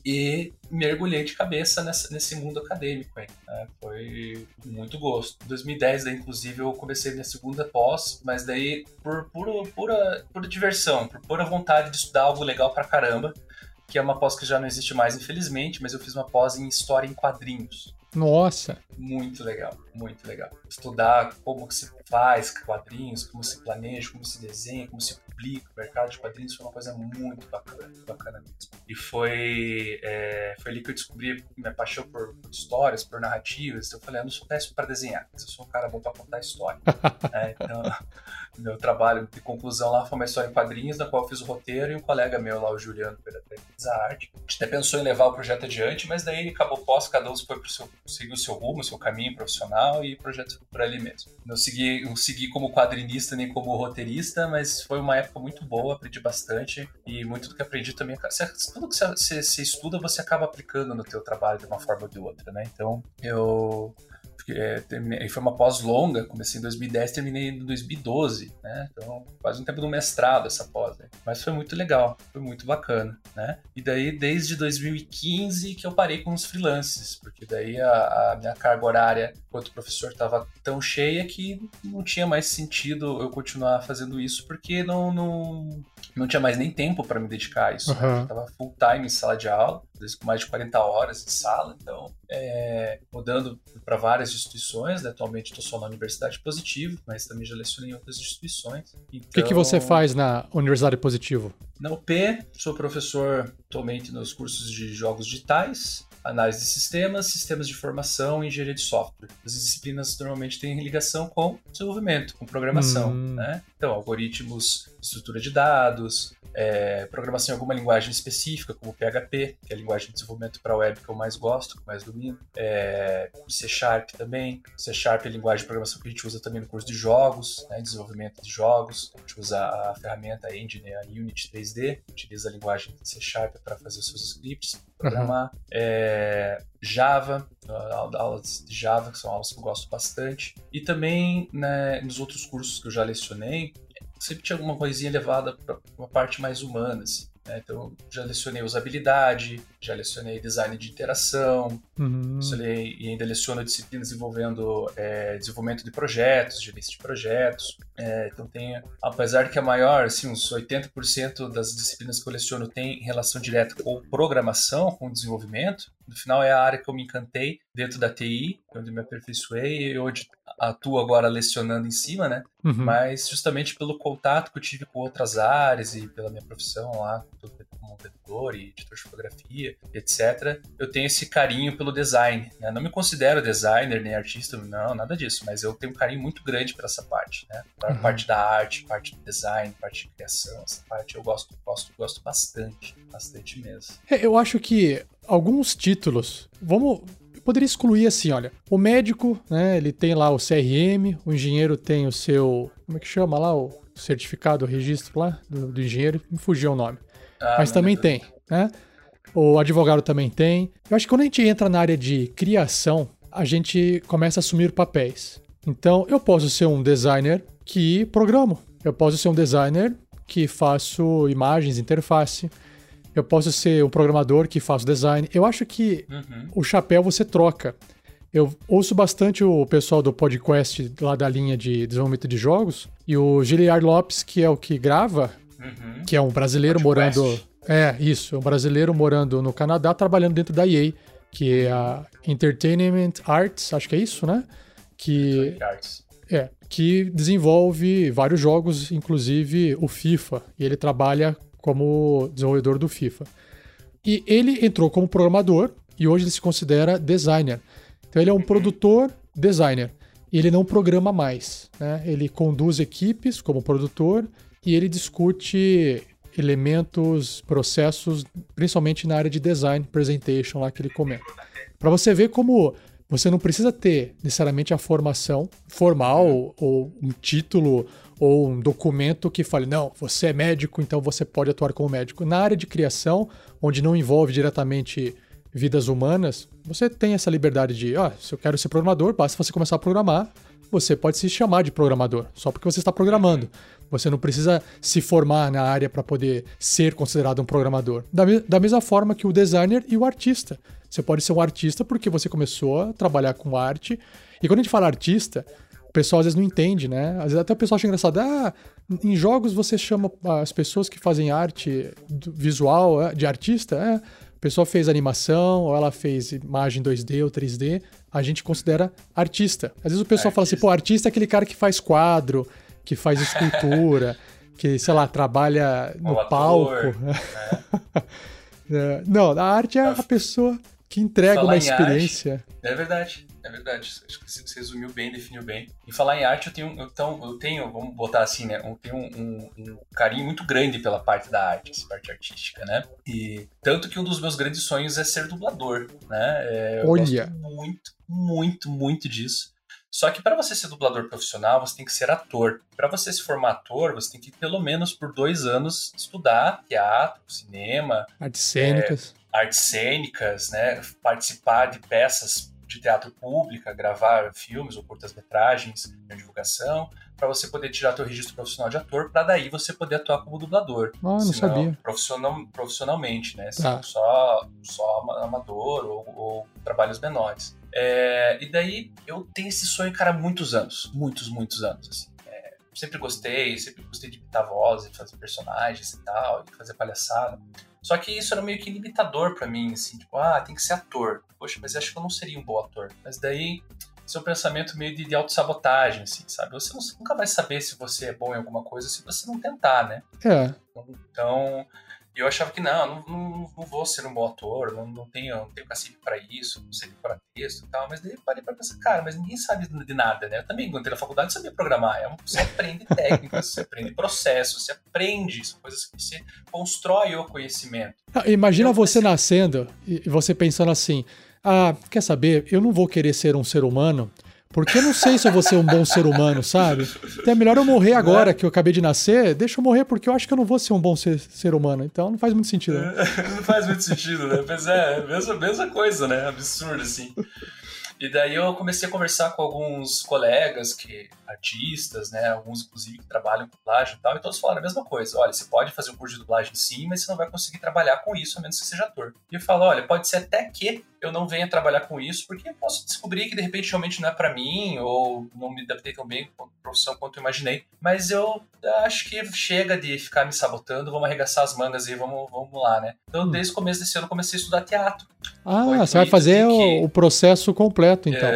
e mergulhei de cabeça nessa, nesse mundo acadêmico. Hein, né? Foi muito gosto. Em 2010, daí, inclusive, eu comecei minha segunda pós, mas daí por pura, pura, pura diversão, por pura vontade de estudar algo legal pra caramba, que é uma pós que já não existe mais, infelizmente, mas eu fiz uma pós em História em Quadrinhos. Nossa! Muito legal, muito legal. Estudar como que se faz quadrinhos, como se planeja, como se desenha, como se publica. O mercado de quadrinhos foi uma coisa muito bacana, bacana mesmo. E foi, é, foi ali que eu descobri minha paixão por, por histórias, por narrativas. Eu falei, eu não sou péssimo para desenhar, mas eu sou um cara bom para contar história. é, então, meu trabalho de conclusão lá foi história em quadrinhos, na qual eu fiz o roteiro e um colega meu lá, o Juliano Pereira, fez a arte. A gente até pensou em levar o projeto adiante, mas daí acabou pós, cada um foi pro seu, seguiu o seu rumo, o seu caminho profissional e o projeto ficou por ali mesmo. Não segui, não segui como quadrinista nem como roteirista, mas foi uma época muito boa, aprendi bastante e muito do que aprendi também. Tudo que você, você estuda, você acaba aplicando no teu trabalho de uma forma ou de outra, né? Então, eu é, terminei, foi uma pós longa, comecei em 2010, terminei em 2012, né? Então, quase um tempo do mestrado essa pós, né? Mas foi muito legal, foi muito bacana, né? E daí, desde 2015 que eu parei com os freelances, porque daí a, a minha carga horária enquanto professor estava tão cheia que não tinha mais sentido eu continuar fazendo isso, porque não, não, não tinha mais nem tempo para me dedicar a isso. Uhum. Né? Eu estava full time em sala de aula, com mais de 40 horas de sala, então é, mudando para várias instituições, né? atualmente estou só na Universidade Positivo, mas também já lecionei em outras instituições. Então, o que, que você então faz na Universidade Positivo? Na UP, sou professor atualmente nos cursos de jogos digitais, análise de sistemas, sistemas de informação e engenharia de software. As disciplinas normalmente têm ligação com desenvolvimento, com programação, hum. né? Então, algoritmos, estrutura de dados, é, programação em alguma linguagem específica, como PHP, que é a linguagem de desenvolvimento para web que eu mais gosto, que eu mais domino. É, C Sharp também. C Sharp é a linguagem de programação que a gente usa também no curso de jogos, né, desenvolvimento de jogos. A gente usa a ferramenta a Engine, a Unity 3D, utiliza a linguagem C Sharp para fazer os seus scripts, programar. Uhum. É, Java, aulas de Java, que são aulas que eu gosto bastante. E também né, nos outros cursos que eu já lecionei, sempre tinha alguma coisinha levada para uma parte mais humana, assim. Né? Então, já lecionei usabilidade, já lecionei design de interação, uhum. lecionei, e ainda leciono disciplinas envolvendo é, desenvolvimento de projetos, gerência de projetos. É, então, tem, apesar de que a maior, assim, uns 80% das disciplinas que eu leciono tem relação direta com programação, com desenvolvimento, no final é a área que eu me encantei dentro da TI, onde me aperfeiçoei e hoje atuo agora lecionando em cima, né? Uhum. Mas justamente pelo contato que eu tive com outras áreas e pela minha profissão lá, como editor e editor de fotografia, etc., eu tenho esse carinho pelo design. Né? Não me considero designer nem artista, não, nada disso, mas eu tenho um carinho muito grande para essa parte, né? Para uhum. parte da arte, parte do design, parte de criação, essa parte eu gosto, gosto, gosto bastante, bastante mesmo. É, eu acho que alguns títulos, vamos poderia excluir assim, olha, o médico, né, ele tem lá o CRM, o engenheiro tem o seu, como é que chama lá, o certificado, o registro lá do, do engenheiro, me fugiu o nome. Ah, Mas também tem, né? O advogado também tem. Eu acho que quando a gente entra na área de criação, a gente começa a assumir papéis. Então, eu posso ser um designer que programo. Eu posso ser um designer que faço imagens, interface. Eu posso ser um programador que faço design. Eu acho que uhum. o chapéu você troca. Eu ouço bastante o pessoal do podcast lá da linha de desenvolvimento de jogos e o Giliard Lopes, que é o que grava, uhum. que é um brasileiro morando. É, isso, um brasileiro morando no Canadá, trabalhando dentro da EA, que é a Entertainment Arts, acho que é isso, né? Que. É, que desenvolve vários jogos, inclusive o FIFA. E ele trabalha como desenvolvedor do FIFA. E ele entrou como programador e hoje ele se considera designer. Então ele é um produtor designer. ele não programa mais. Né? Ele conduz equipes como produtor e ele discute elementos, processos, principalmente na área de design, presentation lá que ele comenta. Para você ver como você não precisa ter necessariamente a formação formal ou um título ou um documento que fale, não, você é médico, então você pode atuar como médico. Na área de criação, onde não envolve diretamente vidas humanas, você tem essa liberdade de, ah, se eu quero ser programador, basta você começar a programar, você pode se chamar de programador, só porque você está programando. Você não precisa se formar na área para poder ser considerado um programador. Da, me da mesma forma que o designer e o artista. Você pode ser um artista porque você começou a trabalhar com arte. E quando a gente fala artista, o pessoal às vezes não entende, né? Às vezes até o pessoal acha engraçado. Ah, em jogos você chama as pessoas que fazem arte visual é, de artista? É, a pessoa fez animação, ou ela fez imagem 2D ou 3D, a gente considera artista. Às vezes o pessoal artista. fala assim, pô, artista é aquele cara que faz quadro, que faz escultura, que, sei lá, trabalha no o palco. Ator, é. Não, a arte é a pessoa que entrega Falar uma experiência. Arte, é verdade, é verdade. Acho que você resumiu bem, definiu bem. E falar em arte, eu tenho, então, eu tenho, vamos botar assim, né? Eu tenho um, um, um carinho muito grande pela parte da arte, essa parte artística, né? E tanto que um dos meus grandes sonhos é ser dublador, né? É, eu Olha. gosto muito, muito, muito disso. Só que para você ser dublador profissional, você tem que ser ator. Para você se formar ator, você tem que pelo menos por dois anos estudar teatro, cinema, artes cênicas, é, artes cênicas, né? Participar de peças de teatro pública, gravar filmes ou curtas-metragens de divulgação, para você poder tirar teu registro profissional de ator, para daí você poder atuar como dublador. Ah, não Senão, sabia. Profissional, profissionalmente, né? Tá. Só, só amador ou, ou trabalhos menores. É, e daí eu tenho esse sonho, cara, há muitos anos. Muitos, muitos anos, assim. É, sempre gostei, sempre gostei de imitar vozes, de fazer personagens e tal, de fazer palhaçada. Só que isso era meio que limitador para mim, assim, tipo, ah, tem que ser ator. Poxa, mas acho que eu não seria um bom ator. Mas daí, seu pensamento meio de, de autossabotagem, assim, sabe? Você, não, nunca vai saber se você é bom em alguma coisa se você não tentar, né? É. Então, e eu achava que não, não, não, não vou ser um bom ator, não, não tenho, não tenho cacife para isso, não sei decorar texto e tal. Mas daí eu parei pra pensar, cara, mas ninguém sabe de nada, né? Eu também, quando entrei na faculdade, sabia programar. É você aprende técnicas, você aprende processos, você aprende, são coisas que você constrói o conhecimento. Ah, imagina então, você nascendo e você pensando assim: ah, quer saber? Eu não vou querer ser um ser humano porque eu não sei se eu vou ser um bom ser humano, sabe? Então é melhor eu morrer agora que eu acabei de nascer. Deixa eu morrer porque eu acho que eu não vou ser um bom ser, ser humano. Então não faz muito sentido. Né? não faz muito sentido, né? Mas é, mesma, mesma coisa, né? Absurdo, assim. E daí eu comecei a conversar com alguns colegas, que artistas, né, alguns inclusive que trabalham com dublagem e tal, e todos falaram a mesma coisa. Olha, você pode fazer o um curso de dublagem sim, mas você não vai conseguir trabalhar com isso a menos que seja ator. E eu falo, olha, pode ser até que eu não venha trabalhar com isso, porque eu posso descobrir que de repente realmente não é para mim, ou não me adaptei tão bem com a profissão quanto eu imaginei. Mas eu acho que chega de ficar me sabotando, vamos arregaçar as mangas e vamos, vamos lá, né? Então, hum. desde o começo desse ano, eu comecei a estudar teatro. Ah, você vai fazer que, o, processo completo, então.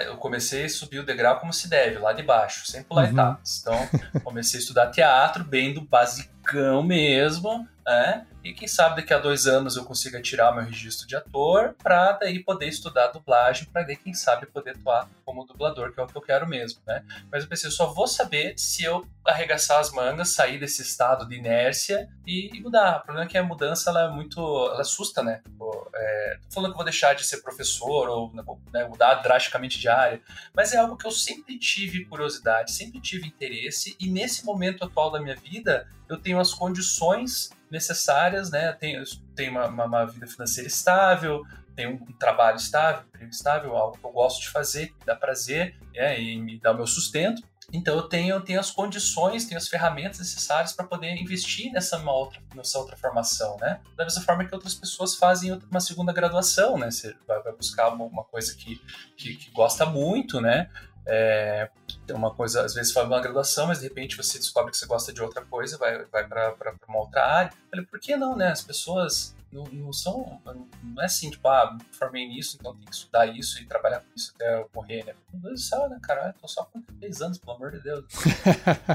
eu comecei a subir o degrau como se deve, lá de baixo, sem pular uhum. etapas. Então, comecei a estudar teatro, bem do basicão mesmo, né? E quem sabe daqui a dois anos eu consiga tirar meu registro de ator para daí poder estudar dublagem, para daí, quem sabe, poder atuar como dublador, que é o que eu quero mesmo, né? Mas eu pensei, eu só vou saber se eu arregaçar as mangas, sair desse estado de inércia e, e mudar. O problema é que a mudança, ela é muito... ela assusta, né? Tipo, é, tô falando que vou deixar de ser professor ou né, mudar drasticamente de área, mas é algo que eu sempre tive curiosidade, sempre tive interesse e nesse momento atual da minha vida, eu tenho as condições necessárias, né? Tenho, tenho uma, uma, uma vida financeira estável, tenho um trabalho estável, um emprego estável, algo que eu gosto de fazer, que dá prazer é, e me dá o meu sustento. Então eu tenho, eu tenho as condições, tenho as ferramentas necessárias para poder investir nessa outra, nessa outra formação, né? Da mesma forma que outras pessoas fazem uma segunda graduação, né? Você vai, vai buscar uma, uma coisa que, que, que, gosta muito, né? É, uma coisa, às vezes faz uma graduação, mas de repente você descobre que você gosta de outra coisa, vai, vai para uma outra área. falei, por que não, né? As pessoas não, não, são. Não é assim, tipo, ah, me formei nisso, então tem que estudar isso e trabalhar com isso até eu morrer, né? Meu Deus do céu, né, cara? Eu tô só com 10 anos, pelo amor de Deus.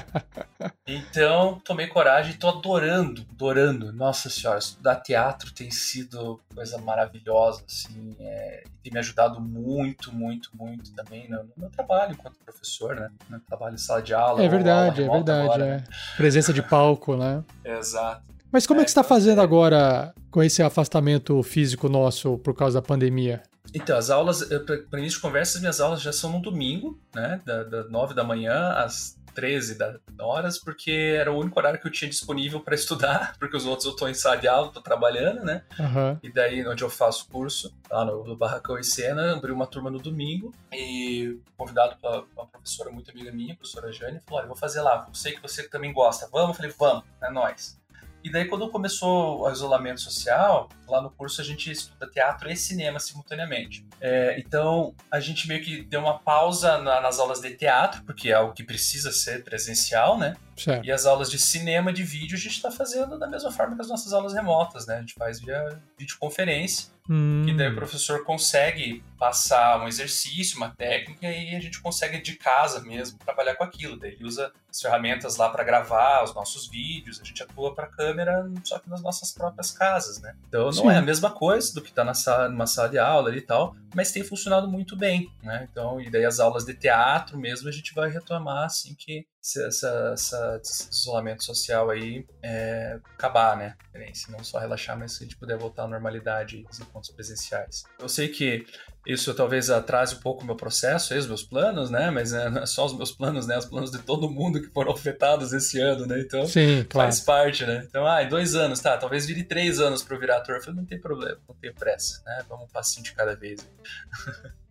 então, tomei coragem e tô adorando, adorando. Nossa senhora, estudar teatro tem sido coisa maravilhosa, assim, é, tem me ajudado muito, muito, muito também no, no meu trabalho enquanto professor, né? No trabalho em sala de aula. É verdade, aula é verdade. Agora, é. Né? Presença de palco, né? Exato. Mas como é, é que você está fazendo agora com esse afastamento físico nosso por causa da pandemia? Então, as aulas, para início de conversa, minhas aulas já são no domingo, né? Da, da 9 da manhã às 13 horas, porque era o único horário que eu tinha disponível para estudar, porque os outros eu estou em sala de aula, estou trabalhando, né? Uhum. E daí, onde eu faço curso, lá no, no Barracão e Cena, abri uma turma no domingo e convidado pela uma professora muito amiga minha, a professora Jane, falou: Olha, eu vou fazer lá, eu sei que você também gosta, vamos? Eu falei: Vamos, é nóis. E daí, quando começou o isolamento social, lá no curso a gente estuda teatro e cinema simultaneamente. É, então, a gente meio que deu uma pausa na, nas aulas de teatro, porque é algo que precisa ser presencial, né? Certo. E as aulas de cinema, de vídeo, a gente está fazendo da mesma forma que as nossas aulas remotas, né? A gente faz via videoconferência. Hum. E daí o professor consegue passar um exercício, uma técnica, e a gente consegue de casa mesmo trabalhar com aquilo. Daí ele usa as ferramentas lá para gravar os nossos vídeos, a gente atua para câmera, só que nas nossas próprias casas, né? Então não Sim. é a mesma coisa do que tá na sala, numa sala de aula e tal, mas tem funcionado muito bem, né? Então, e daí as aulas de teatro mesmo a gente vai retomar assim que essa, essa, esse isolamento social aí é, acabar, né? Se não só relaxar, mas se a gente puder voltar à normalidade os encontros presenciais. Eu sei que isso talvez atrase um pouco o meu processo, os meus planos, né? Mas é, não é só os meus planos, né? Os planos de todo mundo que foram afetados esse ano, né? Então, Sim, claro. faz parte, né? Então, ah, dois anos, tá, talvez vire três anos para eu virar ator. Eu falei, não tem problema, não tem pressa, né? Vamos um passinho de cada vez.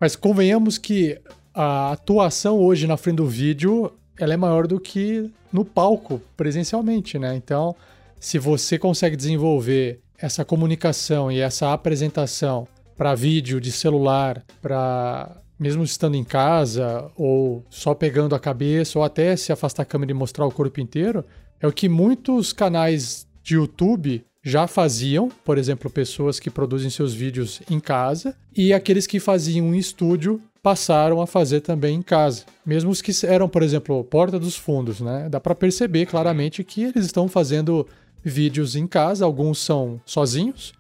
Mas convenhamos que a atuação hoje na frente do vídeo ela é maior do que no palco, presencialmente, né? Então, se você consegue desenvolver essa comunicação e essa apresentação para vídeo de celular, para mesmo estando em casa ou só pegando a cabeça ou até se afastar a câmera e mostrar o corpo inteiro, é o que muitos canais de YouTube já faziam, por exemplo, pessoas que produzem seus vídeos em casa e aqueles que faziam em estúdio passaram a fazer também em casa. Mesmo os que eram, por exemplo, Porta dos Fundos, né? Dá para perceber claramente que eles estão fazendo vídeos em casa, alguns são sozinhos,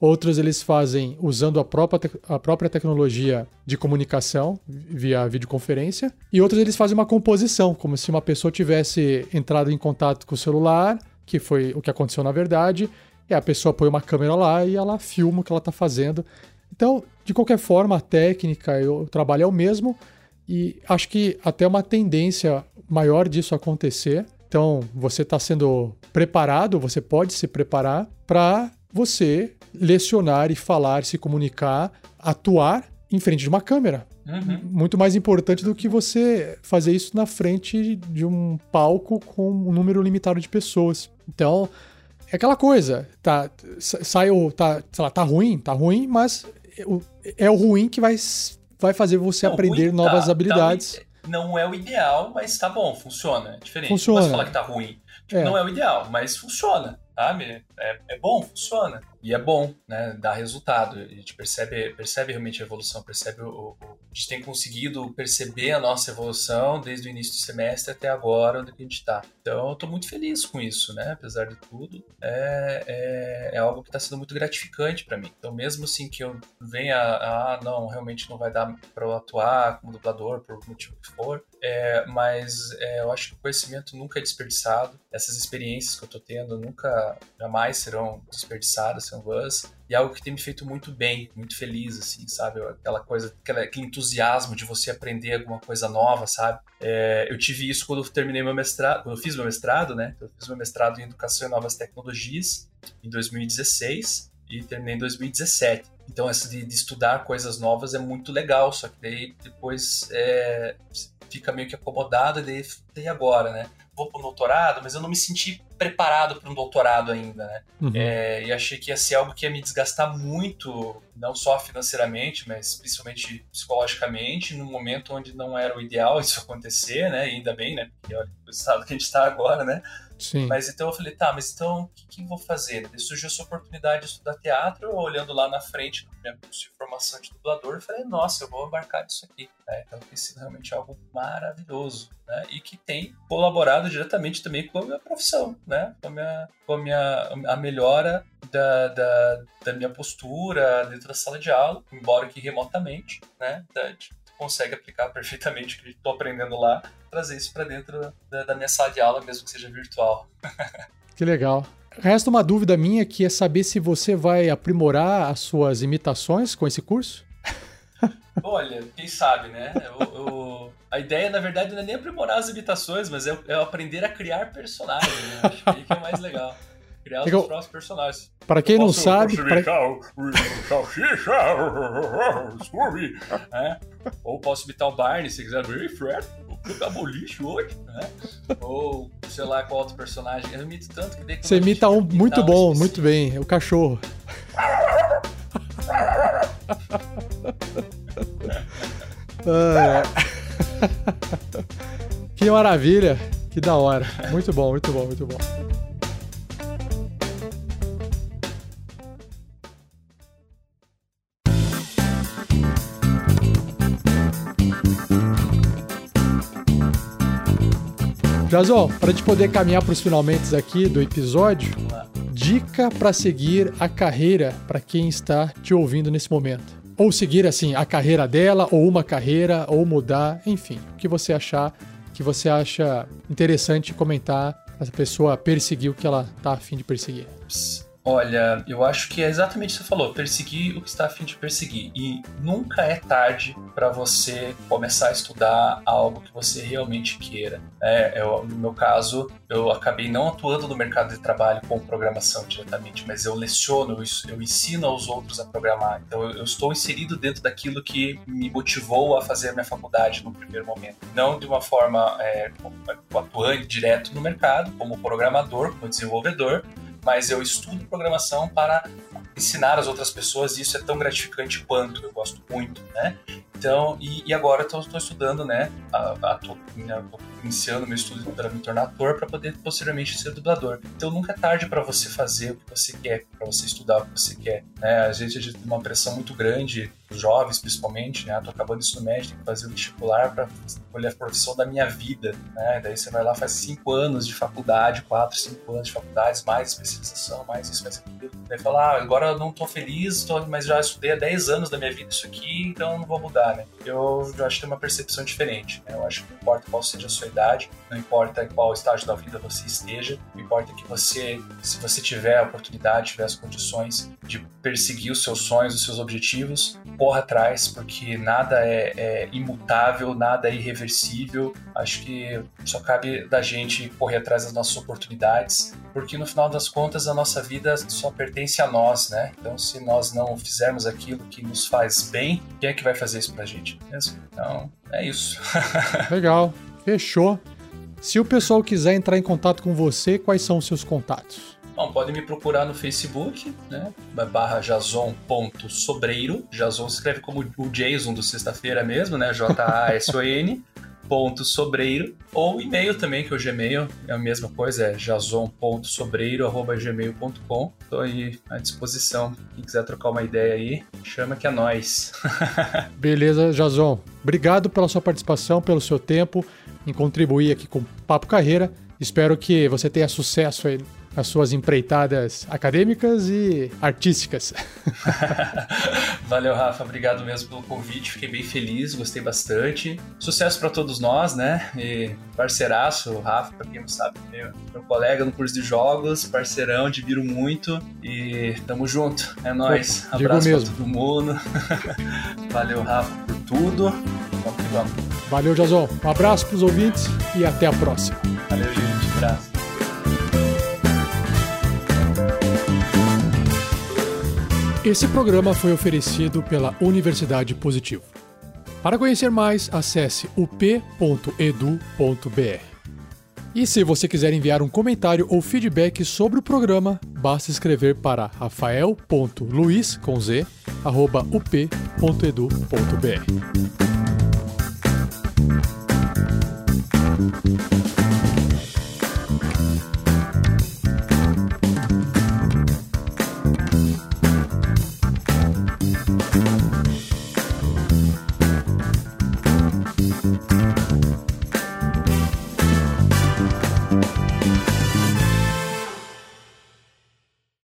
outros eles fazem usando a própria, a própria tecnologia de comunicação via videoconferência, e outros eles fazem uma composição, como se uma pessoa tivesse entrado em contato com o celular, que foi o que aconteceu na verdade, e a pessoa põe uma câmera lá e ela filma o que ela está fazendo. Então, de qualquer forma, a técnica, o trabalho é o mesmo e acho que até uma tendência maior disso acontecer. Então, você está sendo preparado, você pode se preparar para você lecionar e falar, se comunicar, atuar em frente de uma câmera. Uhum. Muito mais importante do que você fazer isso na frente de um palco com um número limitado de pessoas. Então, é aquela coisa, tá, saiu, tá, sei lá, tá ruim, tá ruim, mas é o ruim que vai, vai fazer você não, aprender ruim, novas tá, habilidades. Tá, não é o ideal, mas tá bom, funciona. É diferente. Funciona. Não posso falar que tá ruim. Tipo, é. Não é o ideal, mas funciona, sabe? É, é bom, funciona. E é bom, né? Dá resultado. A gente percebe, percebe realmente a evolução, percebe o, o, a gente tem conseguido perceber a nossa evolução desde o início do semestre até agora, onde a gente está. Então, eu estou muito feliz com isso, né? Apesar de tudo, é, é, é algo que está sendo muito gratificante para mim. Então, mesmo assim que eu venha, ah, não, realmente não vai dar para eu atuar como dublador, por motivo que for, é, mas é, eu acho que o conhecimento nunca é desperdiçado. Essas experiências que eu estou tendo nunca, jamais serão desperdiçadas, serão vãs. E é algo que tem me feito muito bem, muito feliz, assim, sabe? Aquela coisa, aquela, aquele entusiasmo de você aprender alguma coisa nova, sabe? É, eu tive isso quando eu terminei meu mestrado, quando eu fiz meu mestrado, né? Eu fiz meu mestrado em Educação e Novas Tecnologias em 2016 e terminei em 2017. Então, essa de, de estudar coisas novas é muito legal, só que daí depois é, fica meio que acomodado e daí, agora, né? Vou pro doutorado, mas eu não me senti preparado para um doutorado ainda, né? Uhum. É, e achei que ia ser algo que ia me desgastar muito, não só financeiramente, mas principalmente psicologicamente, num momento onde não era o ideal isso acontecer, né? E ainda bem, né? Porque olha o estado que a gente está agora, né? Sim. Mas então eu falei, tá, mas então o que, que eu vou fazer? E surgiu essa oportunidade de estudar teatro, olhando lá na frente no minha curso de formação de dublador, eu falei, nossa, eu vou embarcar nisso aqui. É, então tem sido realmente algo maravilhoso, né? E que tem colaborado diretamente também com a minha profissão, né? Com a minha, com a, minha a melhora da, da, da minha postura dentro da sala de aula, embora que remotamente, né? Da, consegue aplicar perfeitamente o que estou aprendendo lá, trazer isso para dentro da, da, minha sala de aula, mesmo que seja virtual. que legal. Resta uma dúvida minha que é saber se você vai aprimorar as suas imitações com esse curso? Olha, quem sabe, né? Eu, eu... A ideia, na verdade, não é nem aprimorar as imitações, mas é, é aprender a criar personagens. Né? Acho que é, é mais legal criar os Legal. próprios personagens. Para quem não sabe. Pra... é. Ou posso imitar o Barney se quiser. Ei, Fred, vou pegar boliche hoje. Né? Ou sei lá qual outro personagem. Eu imito tanto que dei Você imita um muito bom, um muito bem. É o cachorro. que maravilha. Que da hora. Muito bom, muito bom, muito bom. Jazão, para gente poder caminhar para os finalmente aqui do episódio, dica para seguir a carreira para quem está te ouvindo nesse momento. Ou seguir assim a carreira dela, ou uma carreira, ou mudar, enfim, o que você achar, que você acha interessante comentar, a pessoa perseguir o que ela tá afim de perseguir. Olha, eu acho que é exatamente o que você falou, perseguir o que está a fim de perseguir. E nunca é tarde para você começar a estudar algo que você realmente queira. É, eu, no meu caso, eu acabei não atuando no mercado de trabalho com programação diretamente, mas eu leciono, eu, eu ensino aos outros a programar. Então eu, eu, estou inserido dentro daquilo que me motivou a fazer a minha faculdade no primeiro momento. Não de uma forma é, direto no mercado, como programador, como desenvolvedor, mas eu estudo programação para ensinar as outras pessoas e isso é tão gratificante quanto, eu gosto muito, né? Então, e, e agora estou estudando, né? Estou iniciando meu estudo para me tornar ator para poder posteriormente ser dublador. Então nunca é tarde para você fazer o que você quer, para você estudar o que você quer. Né? A gente tem uma pressão muito grande, os jovens principalmente, né? Tô acabando isso no médio, tenho que fazer o vestibular para escolher a profissão da minha vida, né? Daí você vai lá, faz cinco anos de faculdade, quatro, cinco anos de faculdades, mais especialização, mais isso, mais aquilo. Daí fala, ah, agora eu não tô feliz, tô, mas já estudei há 10 anos da minha vida isso aqui, então não vou mudar, né? Eu, acho que tem uma percepção diferente, né? Eu acho que não importa qual seja a sua idade, não importa qual estágio da vida você esteja, importa que você, se você tiver a oportunidade, tiver as condições de perseguir os seus sonhos, os seus objetivos, corra atrás, porque nada é, é imutável, nada é irreversível. Acho que só cabe da gente correr atrás das nossas oportunidades, porque no final das contas a nossa vida só pertence a nós, né? Então, se nós não fizermos aquilo que nos faz bem, quem é que vai fazer isso pra gente? Mesmo? Então, é isso. Legal. Fechou. Se o pessoal quiser entrar em contato com você, quais são os seus contatos? Bom, pode me procurar no Facebook, né? Barra jason.sobreiro. Jason se escreve como o Jason do sexta-feira mesmo, né? J-A-S-O-N. ponto sobreiro ou e-mail também que é o Gmail é a mesma coisa é jason.sobreiro@gmail.com estou aí à disposição quem quiser trocar uma ideia aí chama que é nós beleza Jason obrigado pela sua participação pelo seu tempo em contribuir aqui com o Papo Carreira. Espero que você tenha sucesso aí nas suas empreitadas acadêmicas e artísticas. Valeu, Rafa. Obrigado mesmo pelo convite. Fiquei bem feliz, gostei bastante. Sucesso para todos nós, né? E parceiraço, Rafa, para quem não sabe, meu, meu colega no curso de jogos, parceirão, admiro muito e tamo junto. É nóis. Abraço para todo mundo. Valeu, Rafa, por tudo. Vamos que vamos. Valeu, Jason. Um abraço para os ouvintes e até a próxima. Valeu, gente. Abraço. Esse programa foi oferecido pela Universidade Positivo. Para conhecer mais, acesse up.edu.br. E se você quiser enviar um comentário ou feedback sobre o programa, basta escrever para rafael.luiz com z, arroba up.edu.br.